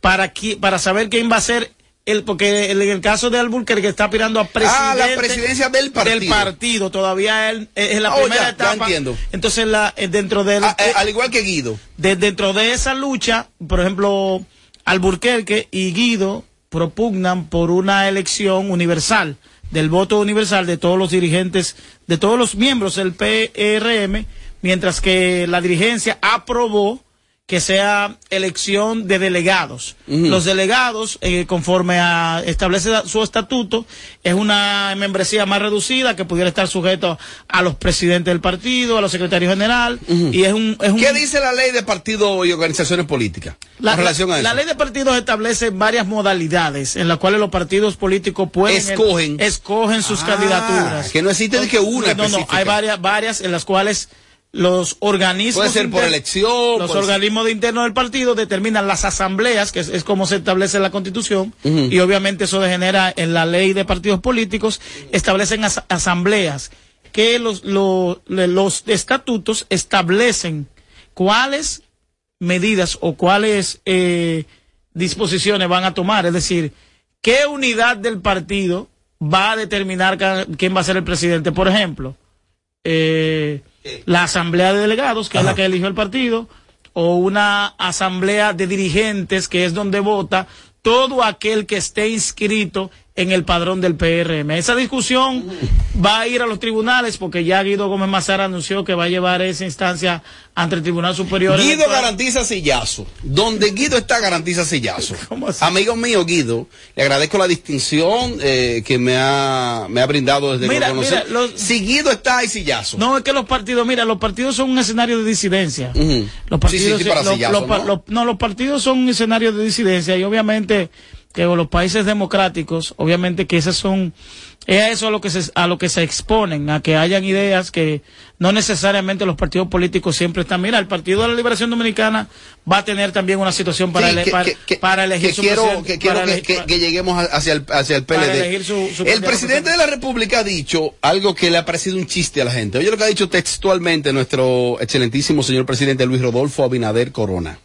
para, qui- para saber quién va a ser el, porque en el caso de Albuquerque está aspirando a presidente. Ah, la presidencia del partido. Del partido, todavía él, eh, es la Oh, primera ya, ya etapa. entiendo. Entonces, la, eh, dentro del. Ah, eh, al igual que Guido. de- dentro de esa lucha, por ejemplo, Alburquerque y Guido propugnan por una elección universal, del voto universal de todos los dirigentes, de todos los miembros del PRM, mientras que la dirigencia aprobó que sea elección de delegados. Los delegados, eh, conforme a establece su estatuto, es una membresía más reducida que pudiera estar sujeto a los presidentes del partido, a los secretarios general, y es un, es un ¿Qué dice la ley de partidos y organizaciones políticas la, relación a la- eso? la ley de partidos establece varias modalidades en las cuales los partidos políticos pueden Escogen. escogen sus Ah, candidaturas. que no existe de que una No, no, hay varias, varias en las cuales los organismos Puede ser por inter- elección, los organismos de interno del partido determinan las asambleas, que es, es como se establece en la constitución, y obviamente eso degenera en la ley de partidos políticos, establecen as- asambleas que los, lo- le- los estatutos establecen cuáles medidas o cuáles eh, disposiciones van a tomar. Es decir, qué unidad del partido va a determinar quién va a ser el presidente. Por ejemplo, eh, la asamblea de delegados, que es la que eligió el partido, o una asamblea de dirigentes, que es donde vota todo aquel que esté inscrito en el padrón del PRM. Esa discusión va a ir a los tribunales porque ya Guido Gómez Mazara anunció que va a llevar esa instancia ante el Tribunal Superior. Guido Electoral. garantiza sillazo. Donde Guido está, garantiza sillazo. Amigo mío, Guido, le agradezco la distinción eh, que me ha, me ha brindado desde Mira, que lo conocí. mira, los- Si Guido está, hay sillazo. No, es que los partidos, mira, los partidos son un escenario de disidencia. Los Sí, sí, partidos, sí, para los- sillazo, los pa- ¿no? los- no, los partidos son un escenario de disidencia y obviamente que los países democráticos, obviamente que esas son, es a eso a lo que se, a lo que se exponen, a que hayan ideas que no necesariamente los partidos políticos siempre están. Mira, el Partido de la Liberación Dominicana va a tener también una situación para, Sí, ele- que- para, que- para elegir que su quiero, presidente, que, quiero para que, ele- que- que lleguemos hacia el, hacia el PLD. elegir su- su el presidente de la República ha dicho algo que le ha parecido un chiste a la gente. Oye lo que ha dicho textualmente nuestro excelentísimo señor presidente Luis Rodolfo Abinader Corona.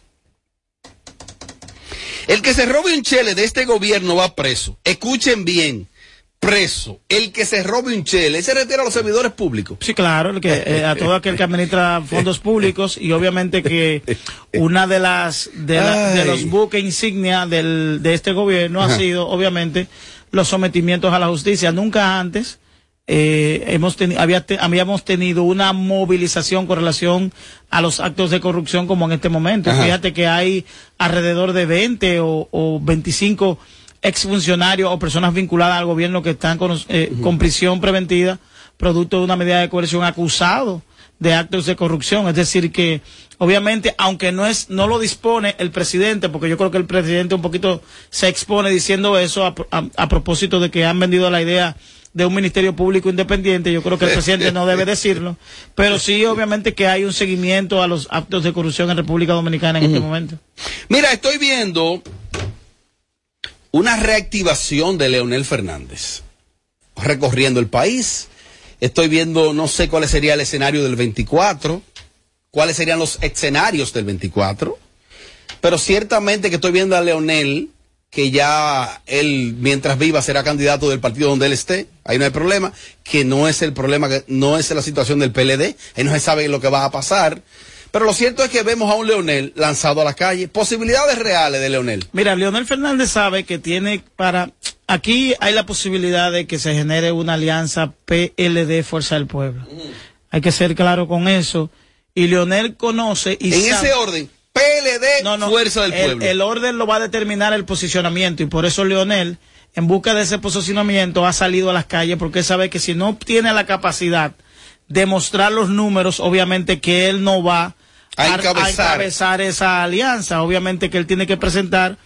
El que se robe un chele de este gobierno va preso. Escuchen bien. Preso. El que se robe un chele, se retira a los servidores públicos. Sí, claro, el que, eh, a todo aquel que administra fondos públicos y obviamente que una de las de, la- de los buques insignia del, de este gobierno ha sido obviamente los sometimientos a la justicia. Nunca antes eh, hemos teni- había te- habíamos tenido una movilización con relación a los actos de corrupción como en este momento. Ajá. Fíjate que hay alrededor de 20 o, o 25 exfuncionarios o personas vinculadas al gobierno que están con, eh, con prisión preventiva producto de una medida de coerción acusado de actos de corrupción. Es decir, que obviamente, aunque no es, no lo dispone el presidente, porque yo creo que el presidente un poquito se expone diciendo eso a, a- a propósito de que han vendido la idea de un ministerio público independiente, yo creo que el presidente no debe decirlo, pero sí obviamente que hay un seguimiento a los actos de corrupción en República Dominicana en este momento. Mira, estoy viendo una reactivación de Leonel Fernández recorriendo el país. Estoy viendo, no sé cuál sería el escenario del 24, cuáles serían los escenarios del 24, pero ciertamente que estoy viendo a Leonel, que ya él, mientras viva, será candidato del partido donde él esté, ahí no hay problema, que no es el problema, que no es la situación del PLD, ahí no se sabe lo que va a pasar. Pero lo cierto es que vemos a un Leonel lanzado a la calle. Posibilidades reales de Leonel. Mira, Leonel Fernández sabe que tiene para... Aquí hay la posibilidad de que se genere una alianza PLD Fuerza del Pueblo. Hay que ser claro con eso. Y Leonel conoce y en sabe- ese orden, PLD, Fuerza del el, Pueblo. el orden lo va a determinar el posicionamiento y por eso Leonel, en busca de ese posicionamiento, ha salido a las calles porque sabe que si no tiene la capacidad de mostrar los números, obviamente que él no va A encabezar. encabezar esa alianza. Obviamente que él tiene que presentar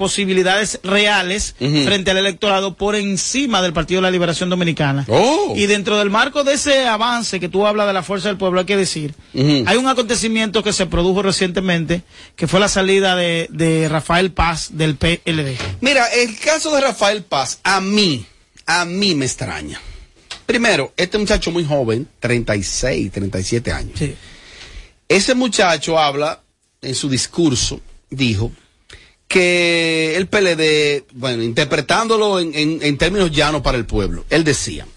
posibilidades reales frente al electorado por encima del Partido de la Liberación Dominicana. Oh. Y dentro del marco de ese avance que tú hablas de la fuerza del pueblo, hay que decir, hay un acontecimiento que se produjo recientemente, que fue la salida de, de Rafael Paz del PLD. Mira, el caso de Rafael Paz, a mí, a mí me extraña. Primero, este muchacho muy joven, 36, 37 años. Ese muchacho habla, en su discurso, dijo que el PLD, bueno, interpretándolo en, en- en términos llanos para el pueblo, él decía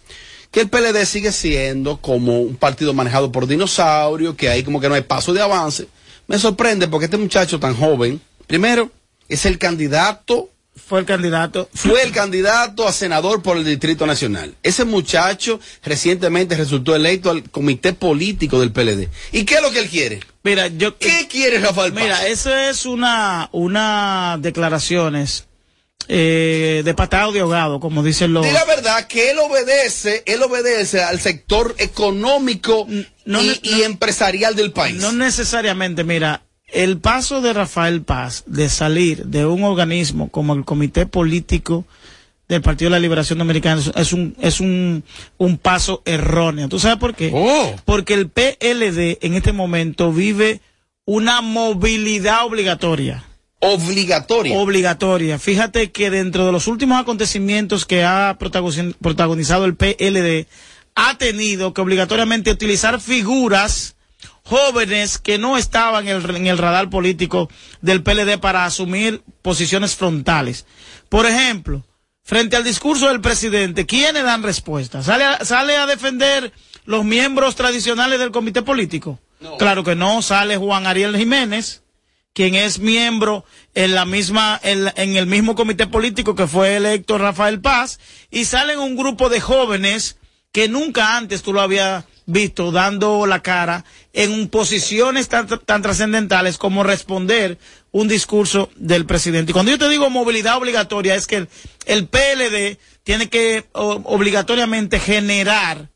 que el PLD sigue siendo como un partido manejado por dinosaurios, que ahí como que no hay paso de avance. Me sorprende porque este muchacho tan joven, primero, es el candidato Fue el candidato. fue el candidato a senador por el Distrito Nacional. Ese muchacho recientemente resultó electo al comité político del PLD. ¿Y qué es lo que él quiere? Mira, yo. ¿Qué quiere Rafael Paz? Mira, eso es una, una declaraciones eh, de patado de ahogado, como dicen los. Di la verdad que él obedece, él obedece al sector económico y, y empresarial del país. No necesariamente, mira, el paso de Rafael Paz de salir de un organismo como el Comité Político del Partido de la Liberación Dominicana es- un, es un, un paso erróneo. ¿Tú sabes por qué? Oh. Porque el PLD en este momento vive una movilidad obligatoria. Obligatoria. Obligatoria. Fíjate que dentro de los últimos acontecimientos que ha protagoniz- protagonizado el PLD, ha tenido que obligatoriamente utilizar figuras jóvenes que no estaban en el, en el radar político del PLD para asumir posiciones frontales. Por ejemplo, frente al discurso del presidente, ¿quiénes dan respuesta? ¿Sale a, sale a defender los miembros tradicionales del comité político? Claro que no, sale Juan Ariel Jiménez, quien es miembro en la misma, en, en el mismo comité político que fue electo Rafael Paz, y salen un grupo de jóvenes que nunca antes tú lo habías visto dando la cara en posiciones tan, tan trascendentales como responder un discurso del presidente. Y cuando yo te digo movilidad obligatoria, es que el, el PLD tiene que o- obligatoriamente generar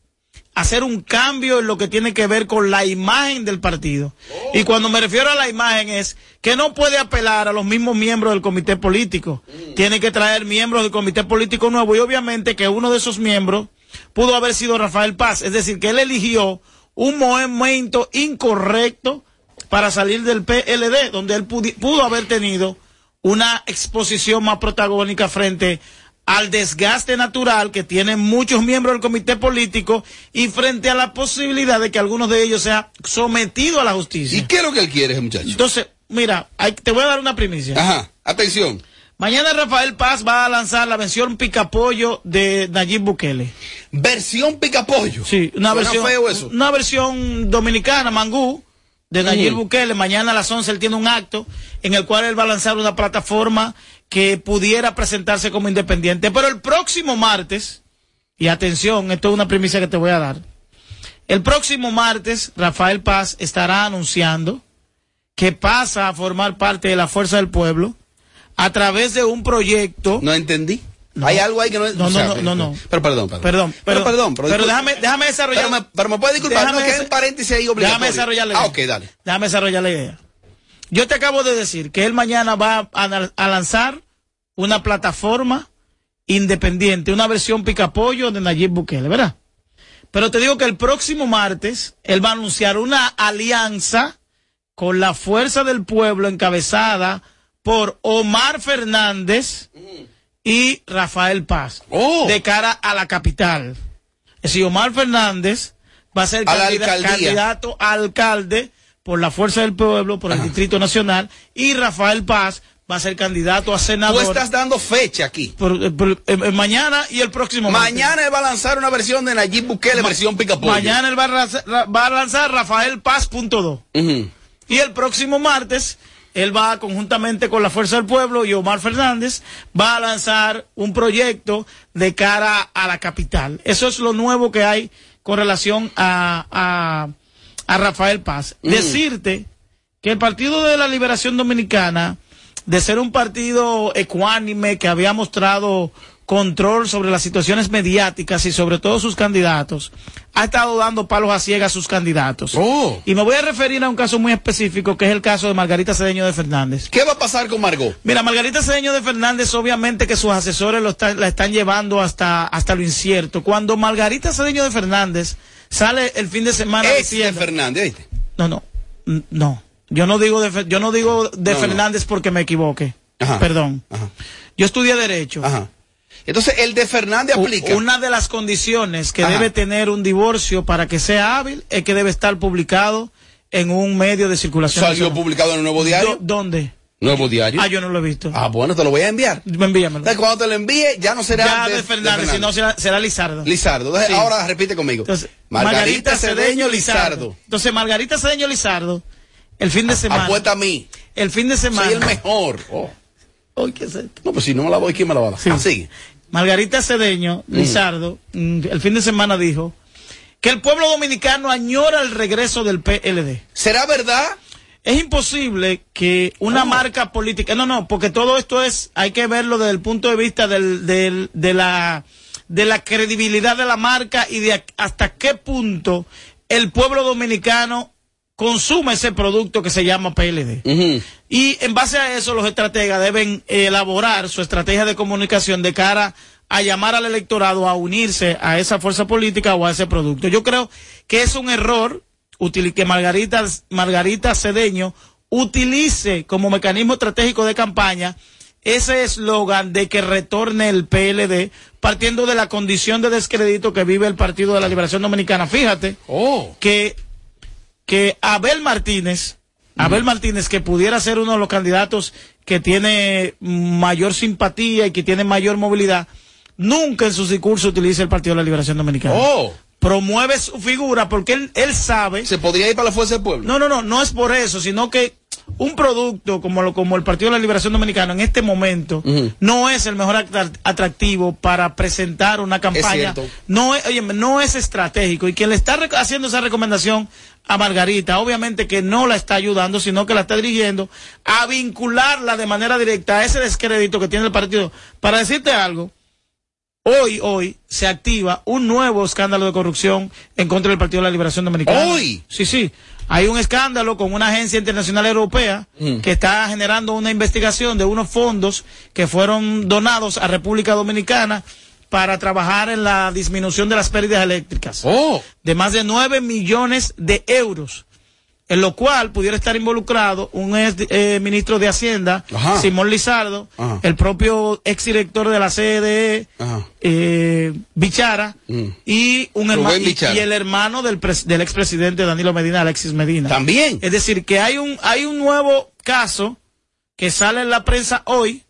hacer un cambio en lo que tiene que ver con la imagen del partido. Y cuando me refiero a la imagen es que no puede apelar a los mismos miembros del comité político. Tiene que traer miembros del comité político nuevo y obviamente que uno de esos miembros pudo haber sido Rafael Paz. Es decir, que él eligió un momento incorrecto para salir del PLD, donde él pudo haber tenido una exposición más protagónica frente al desgaste natural que tienen muchos miembros del comité político y frente a la posibilidad de que algunos de ellos sea sometido a la justicia. ¿Y qué es lo que él quiere muchacho? Entonces, mira, hay- te voy a dar una primicia. Ajá, atención. Mañana Rafael Paz va a lanzar la versión picapollo de Nayib Bukele. ¿Versión picapollo? Sí, una Suena versión, feo eso. una versión dominicana, mangú, de Nayib. Bukele. Mañana a las 11 él tiene un acto en el cual él va a lanzar una plataforma que pudiera presentarse como independiente. Pero el próximo martes, y atención, esto es una primicia que te voy a dar. El próximo martes, Rafael Paz estará anunciando que pasa a formar parte de la Fuerza del Pueblo a través de un proyecto. No entendí. Hay algo ahí que no No, o sea, no, no, no, no. Pero perdón, perdón. Perdón, Pero perdón, perdón, pero, pero déjame, déjame desarrollar. Pero me, pero me puede disculpar, no, Déjame desa- un paréntesis ahí obligatorio. Déjame desarrollar la idea. Ah, ok, dale. Déjame desarrollar la idea. Yo te acabo de decir que él mañana va a, a lanzar una plataforma independiente, una versión picapollo de Nayib Bukele, ¿verdad? Pero te digo que el próximo martes él va a anunciar una alianza con la fuerza del pueblo encabezada por Omar Fernández y Rafael Paz de cara a la capital. Es decir, Omar Fernández va a ser A candida- candidato a alcalde por la fuerza del pueblo, por el Distrito Nacional, y Rafael Paz va a ser candidato a Tú senador. estás dando fecha aquí. por- por- eh, eh, mañana y el próximo martes. Mañana él va a lanzar una versión de Nayib Bukele, versión picapollo. Mañana él va a, lanzar- va a lanzar Rafael Paz punto dos. Ujú. Y el próximo martes, él va conjuntamente con la Fuerza del Pueblo y Omar Fernández, va a lanzar un proyecto de cara a la capital. Eso es lo nuevo que hay con relación a, a, a Rafael Paz. Mm. Decirte que el Partido de la Liberación Dominicana, de ser un partido ecuánime que había mostrado control sobre las situaciones mediáticas y sobre todo sus candidatos, ha estado dando palos a ciegas a sus candidatos. Oh. Y me voy a referir a un caso muy específico, que es el caso de Margarita Cedeño de Fernández. ¿Qué va a pasar con Margot? Mira, Margarita Cedeño de Fernández, obviamente que sus asesores lo están- la están llevando hasta, hasta lo incierto. Cuando Margarita Cedeño de Fernández sale el fin de semana Ex de diciendo... Fernández, ¿viste? No, no, no. Yo no digo de, yo no digo de No, no. Fernández porque me equivoque. Ajá. Perdón. Yo estudié Derecho. Ajá. Entonces, el de Fernández aplica. Una de las condiciones que Ajá. debe tener un divorcio para que sea hábil es que debe estar publicado en un medio de circulación. Salió publicado en el nuevo diario. ¿Dónde? Nuevo diario. Ah, yo no lo he visto. Ah, bueno, te lo voy a enviar. Envíamelo. Entonces, cuando te lo envíe, ya no será Ya de Fernández, sino será, será Lizardo. Lizardo. Entonces, Sí. ahora repite conmigo. Margarita, Cedeño Lizardo. Entonces, Margarita Cedeño Lizardo, el fin de semana. Apuesta a mí. El fin de semana. Soy el mejor. Oh. No, pues si no me la doy, ¿quién me la va a dar? Ah, sigue. Margarita Cedeño, Mm. Lizardo, mm, el fin de semana dijo que el pueblo dominicano añora el regreso del PLD. ¿Será verdad? Es imposible que una marca política, no, no, porque todo esto es, hay que verlo desde el punto de vista del, del- de la de la credibilidad de la marca y de hasta qué punto el pueblo dominicano consume ese producto que se llama PLD. Y en base a eso, los estrategas deben elaborar su estrategia de comunicación de cara a llamar al electorado a unirse a esa fuerza política o a ese producto. Yo creo que es un error que Margarita, Margarita Cedeño utilice como mecanismo estratégico de campaña ese eslogan de que retorne el PLD partiendo de la condición de descrédito que vive el Partido de la Liberación Dominicana. Fíjate que que Abel Martínez, Abel Martínez, que pudiera ser uno de los candidatos que tiene mayor simpatía y que tiene mayor movilidad, nunca en sus discursos utiliza el Partido de la Liberación Dominicana. Oh. Promueve su figura porque él, él sabe. ¿Se podría ir para la fuerza del pueblo? No, no, no, no es por eso, sino que un producto como, lo, como el Partido de la Liberación Dominicana en este momento no es el mejor atra- atractivo para presentar una campaña. No es, oye, no es estratégico. Y quien le está haciendo esa recomendación a Margarita, obviamente que no la está ayudando, sino que la está dirigiendo a vincularla de manera directa a ese descrédito que tiene el partido. Para decirte algo, hoy, hoy se activa un nuevo escándalo de corrupción en contra del Partido de la Liberación Dominicana. ¿Hoy? Sí, sí. Hay un escándalo con una agencia internacional europea Mm. que está generando una investigación de unos fondos que fueron donados a República Dominicana para trabajar en la disminución de las pérdidas eléctricas. Oh. De más de 9 millones de euros. En lo cual pudiera estar involucrado un ex eh, ministro de Hacienda, Ajá. Simón Lizardo, Ajá. el propio exdirector de la CDE, eh, Bichara, Mm. y un hermano y, el hermano del, del expresidente Danilo Medina, Alexis Medina. También. Es decir, que hay un, hay un nuevo caso que sale en la prensa hoy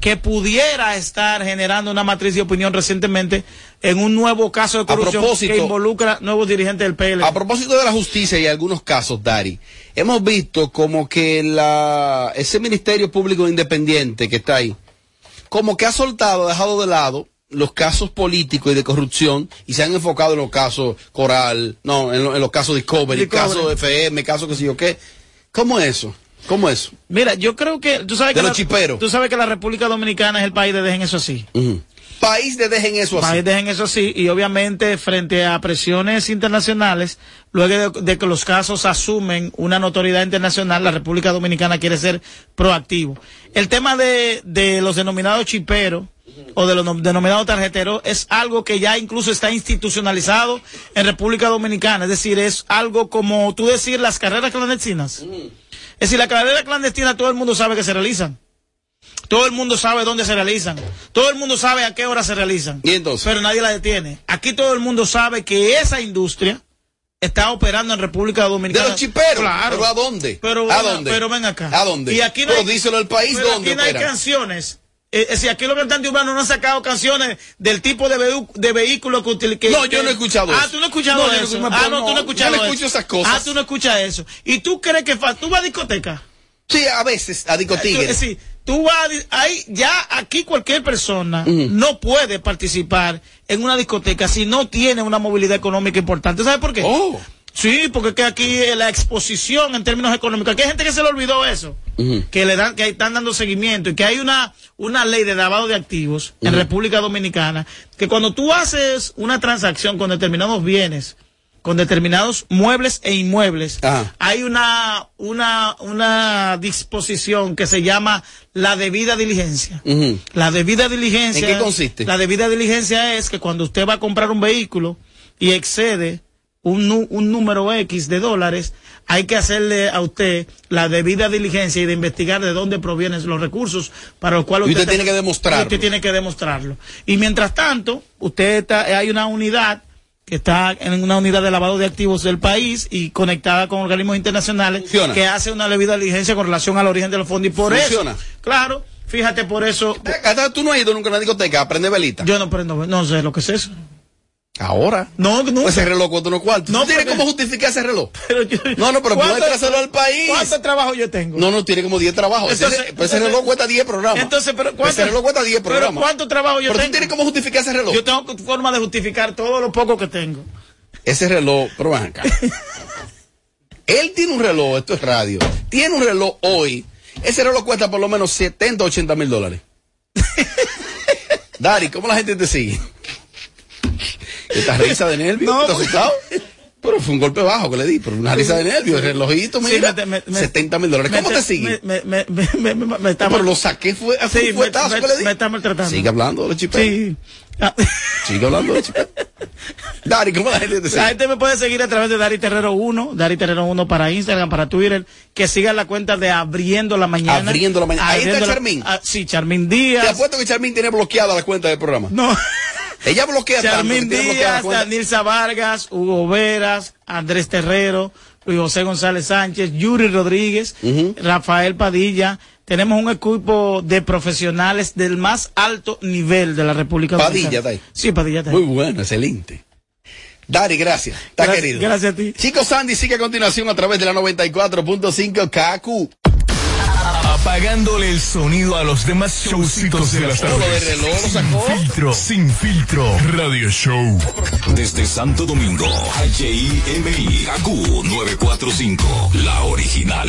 que pudiera estar generando una matriz de opinión recientemente en un nuevo caso de corrupción que involucra nuevos dirigentes del PL. A propósito de la justicia y algunos casos, Dari, hemos visto como que la, ese Ministerio Público Independiente que está ahí, como que ha soltado, ha dejado de lado los casos políticos y de corrupción y se han enfocado en los casos Coral, no, en, lo- en los casos Discovery, Discovery. casos FM, casos que sé yo qué. ¿Cómo es eso? ¿Cómo es eso? Mira, yo creo que tú sabes De que los la, chiperos. tú sabes que la República Dominicana es el país de dejen eso así. País de dejen eso así. País dejen eso así y obviamente frente a presiones internacionales, luego de, de que los casos asumen una notoriedad internacional, la República Dominicana quiere ser proactivo. El tema de, de los denominados chiperos o de los nom- denominados tarjeteros es algo que ya incluso está institucionalizado en República Dominicana, es decir, es algo como tú decir las carreras clandestinas. Es decir, la carrera clandestina todo el mundo sabe que se realizan. Todo el mundo sabe dónde se realizan. Todo el mundo sabe a qué hora se realizan. ¿Y entonces? Pero nadie la detiene. Aquí todo el mundo sabe que esa industria está operando en República Dominicana. De los chiperos. Claro. ¿Pero a dónde? Pero, ¿A dónde? pero ven acá. ¿A dónde? Y aquí no Pero hay- díselo al país pero dónde aquí no hay canciones. Eh, es decir, aquí los cantantes urbanos no han sacado canciones del tipo de, de vehículo que utilizan. No, yo no he escuchado Ah, eso. tú no has escuchado No, yo no- eso. me- ah, no, no, tú no has yo escuchado no eso. escucho esas cosas. Ah, tú no escuchas eso. ¿Y tú crees que fa- tú vas a discoteca? Sí, a veces, a discotigres. Es decir, tú vas a ahí, ya aquí cualquier persona no puede participar en una discoteca si no tiene una movilidad económica importante. ¿Sabes por qué? Oh. Sí, porque es que aquí eh, la exposición en términos económicos, aquí hay gente que se le olvidó eso, que le dan, que están dando seguimiento y que hay una, una ley de lavado de activos en República Dominicana, que cuando tú haces una transacción con determinados bienes, con determinados muebles e inmuebles, hay una, una, una disposición que se llama la debida diligencia. La debida diligencia. ¿En qué consiste? La debida diligencia es que cuando usted va a comprar un vehículo y excede un, un número X de dólares, hay que hacerle a usted la debida diligencia y de investigar de dónde provienen los recursos para los cuales usted tiene que demostrarlo. Usted tiene que demostrarlo. Y mientras tanto, usted está, hay una unidad que está en una unidad de lavado de activos del país y conectada con organismos internacionales Funciona. que hace una debida diligencia con relación al origen de los fondos y por Funciona. eso, claro, fíjate por eso. Acá tú no has ido nunca a una discoteca a prender velita. Yo no prendo, no sé lo que es eso. Ahora. No, no. Ese reloj cuesta unos cuartos. No, ¿No tienes porque- cómo justificar ese reloj? Pero yo- No, no, pero ¿Cuánto- muéstraselo al país. ¿Cuánto trabajo yo tengo? No, no, tiene como 10 trabajos. Ese- Entonces- pero ese entonces- reloj cuesta 10 programas. Entonces, pero ¿cuánto- Ese reloj cuesta 10 pero programas. ¿cuánto trabajo yo pero tengo? tú tienes cómo justificar ese reloj. Yo tengo forma de justificar todo lo poco que tengo. Ese reloj, pero ven acá. Él tiene un reloj, esto es radio. Tiene un reloj hoy. Ese reloj cuesta por lo menos 70, 80 mil dólares. Dari, ¿cómo la gente te sigue? ¿Esta risa de nervios? No, ¿Estás porque- asustado? Pero fue un golpe bajo que le di, pero una risa de nervios. El relojito, mira, me- me- me- 70 mil dólares. ¿Cómo me- te sigue? Me, está pero lo saqué, fue, fue Sí, un fuetazo me, que le di. me está maltratando. Sigue hablando los chiperos. Sí. Ah, Sigue hablando los chiperos. Dari, ¿cómo la gente te sigue? La gente me puede seguir a través de Dari Terrero 1, Dari Terrero 1 para Instagram, para Twitter, que sigan la cuenta de Abriendo la Mañana. Abriendo la Mañana. Ahí está la- Charmín. Ah, sí, Charmín Díaz. Te apuesto que Charmín tiene bloqueada la cuenta del programa. No. Ella bloquea tanto que Charmín la Díaz. Danilza Vargas, Hugo Veras, Andrés Terrero, Luis José González Sánchez, Yuri Rodríguez, Rafael Padilla. Tenemos un equipo de profesionales del más alto nivel de la República Padilla Dominicana. está ahí. Sí, Padilla está ahí. Muy bueno, excelente. Dari, gracias. Está Gracias- querido. gracias a ti. Chicos, Sandy sigue a continuación a través de la 94.5 KQ. Apagándole el sonido a los demás showcitos de las de tardes. reloj Sin sacó. filtro, sin filtro, radio show. Desde Santo Domingo, HIMI AQ 945, la original.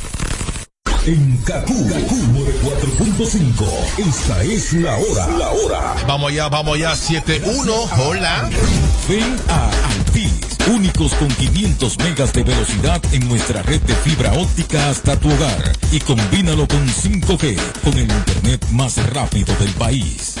En Kaku, Kaku 4.5. Esta es la hora. La hora. Vamos allá, vamos allá, 7-1. Hola. Ven a Altis. Únicos con 500 megas de velocidad en nuestra red de fibra óptica hasta tu hogar. Y combínalo con 5G, con el internet más rápido del país.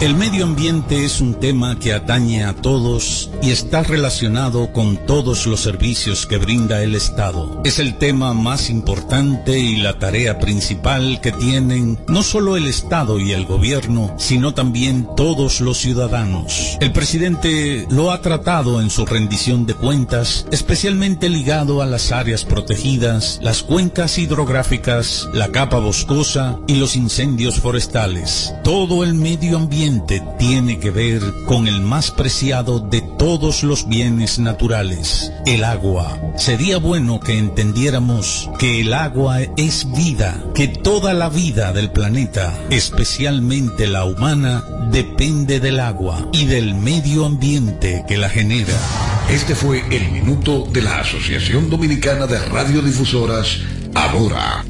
El medio ambiente es un tema que atañe a todos y está relacionado con todos los servicios que brinda el Estado. Es el tema más importante y la tarea principal que tienen no solo el Estado y el gobierno, sino también todos los ciudadanos. El presidente lo ha tratado en su rendición de cuentas, especialmente ligado a las áreas protegidas, las cuencas hidrográficas, la capa boscosa y los incendios forestales. Todo el medio ambiente tiene que ver con el más preciado de todos los bienes naturales, el agua. Sería bueno que entendiéramos que el agua es vida, que toda la vida del planeta, especialmente la humana, depende del agua y del medio ambiente que la genera. Este fue el minuto de la Asociación Dominicana de Radiodifusoras, Adora.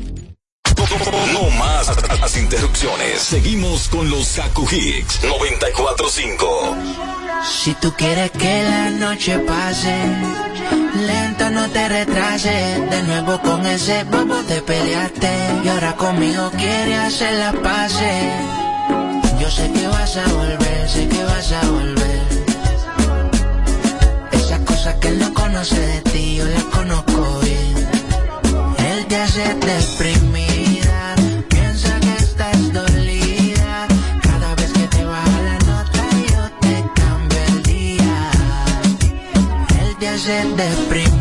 Interrupciones. Seguimos con los Kaku Hicks 945. Si tú quieres que la noche pase, lento no te retrases. De nuevo con ese bobo te peleaste. Y ahora conmigo quieres hacer la pase. Yo sé que vas a volver, sé que vas a volver. Esas cosas que él no conoce de ti, yo las conozco bien. Él te hace deprimida, hace deprimida.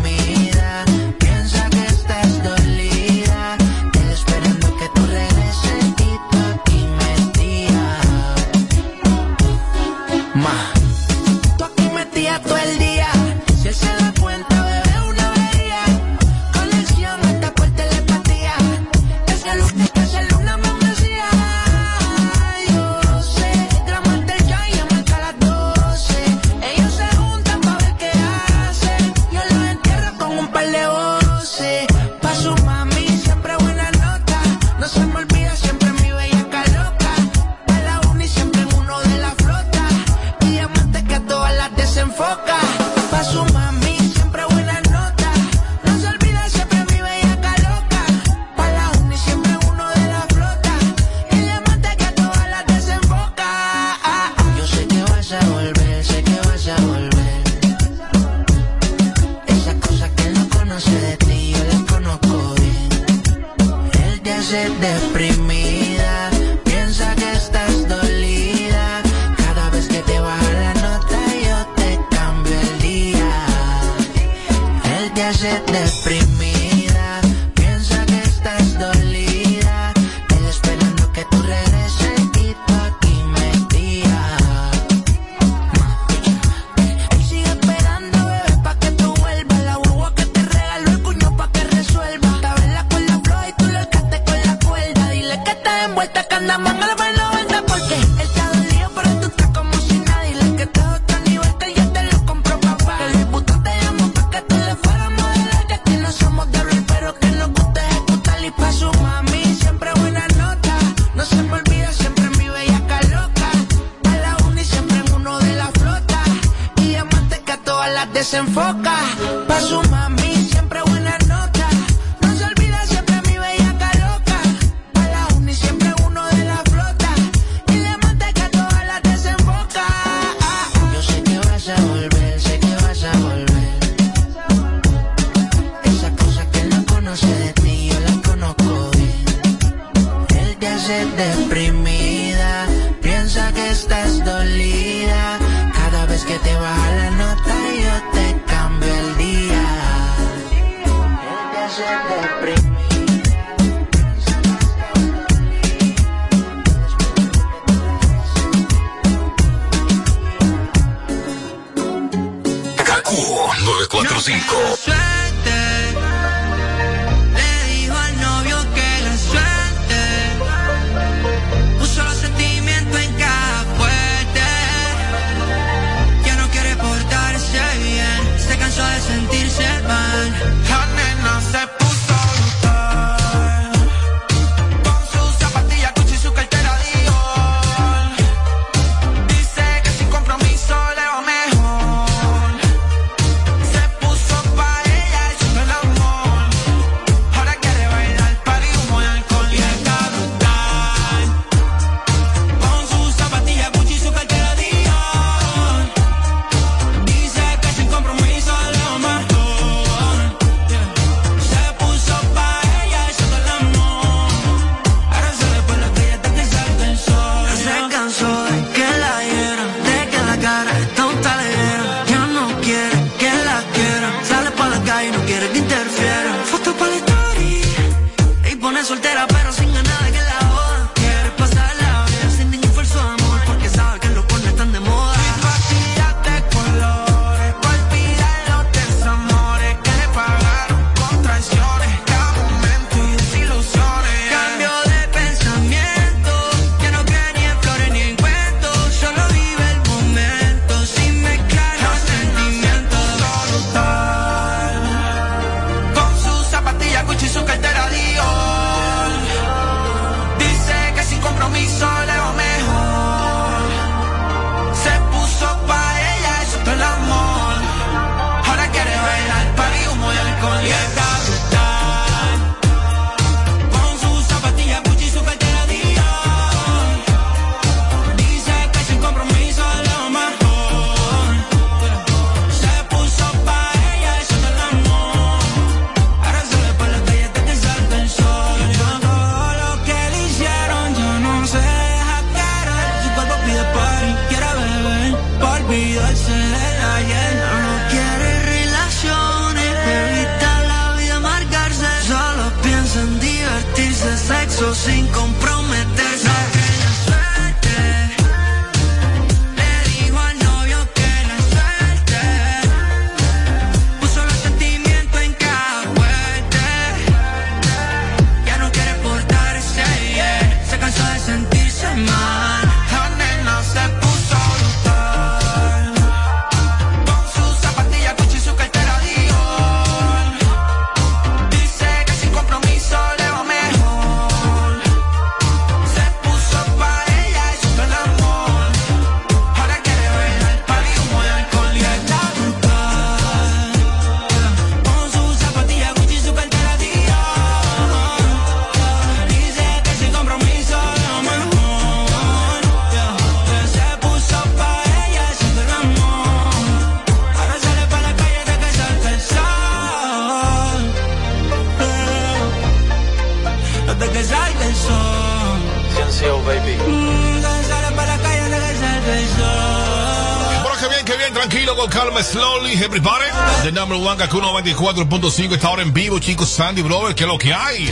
The number one, Kaku 94.5, está ahora en vivo, chicos, Sandy, brother, ¿qué es lo que hay?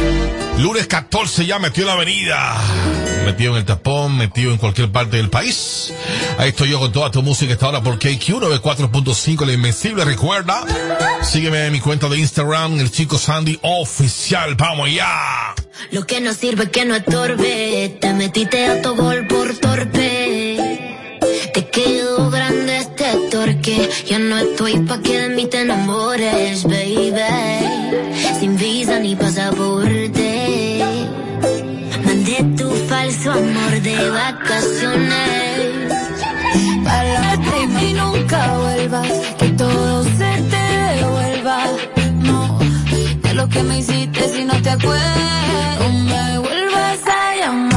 Lunes 14 ya metió en la avenida. Metido en el tapón, metido en cualquier parte del país. Ahí estoy yo con toda tu música esta hora por KQ 94.5, la invencible, recuerda. Sígueme en mi cuenta de Instagram, el chico Sandy oficial, vamos ya. Lo que no sirve que no estorbe. Te metiste a tu gol por torpe. Ya no estoy pa' que de mí te enamores, baby. Sin visa ni pasaporte. Mandé tu falso amor de vacaciones. Para baby nunca vuelvas, que todo se te devuelva. No, de lo que me hiciste si no te acuerdas. Me vuelvas a llamar.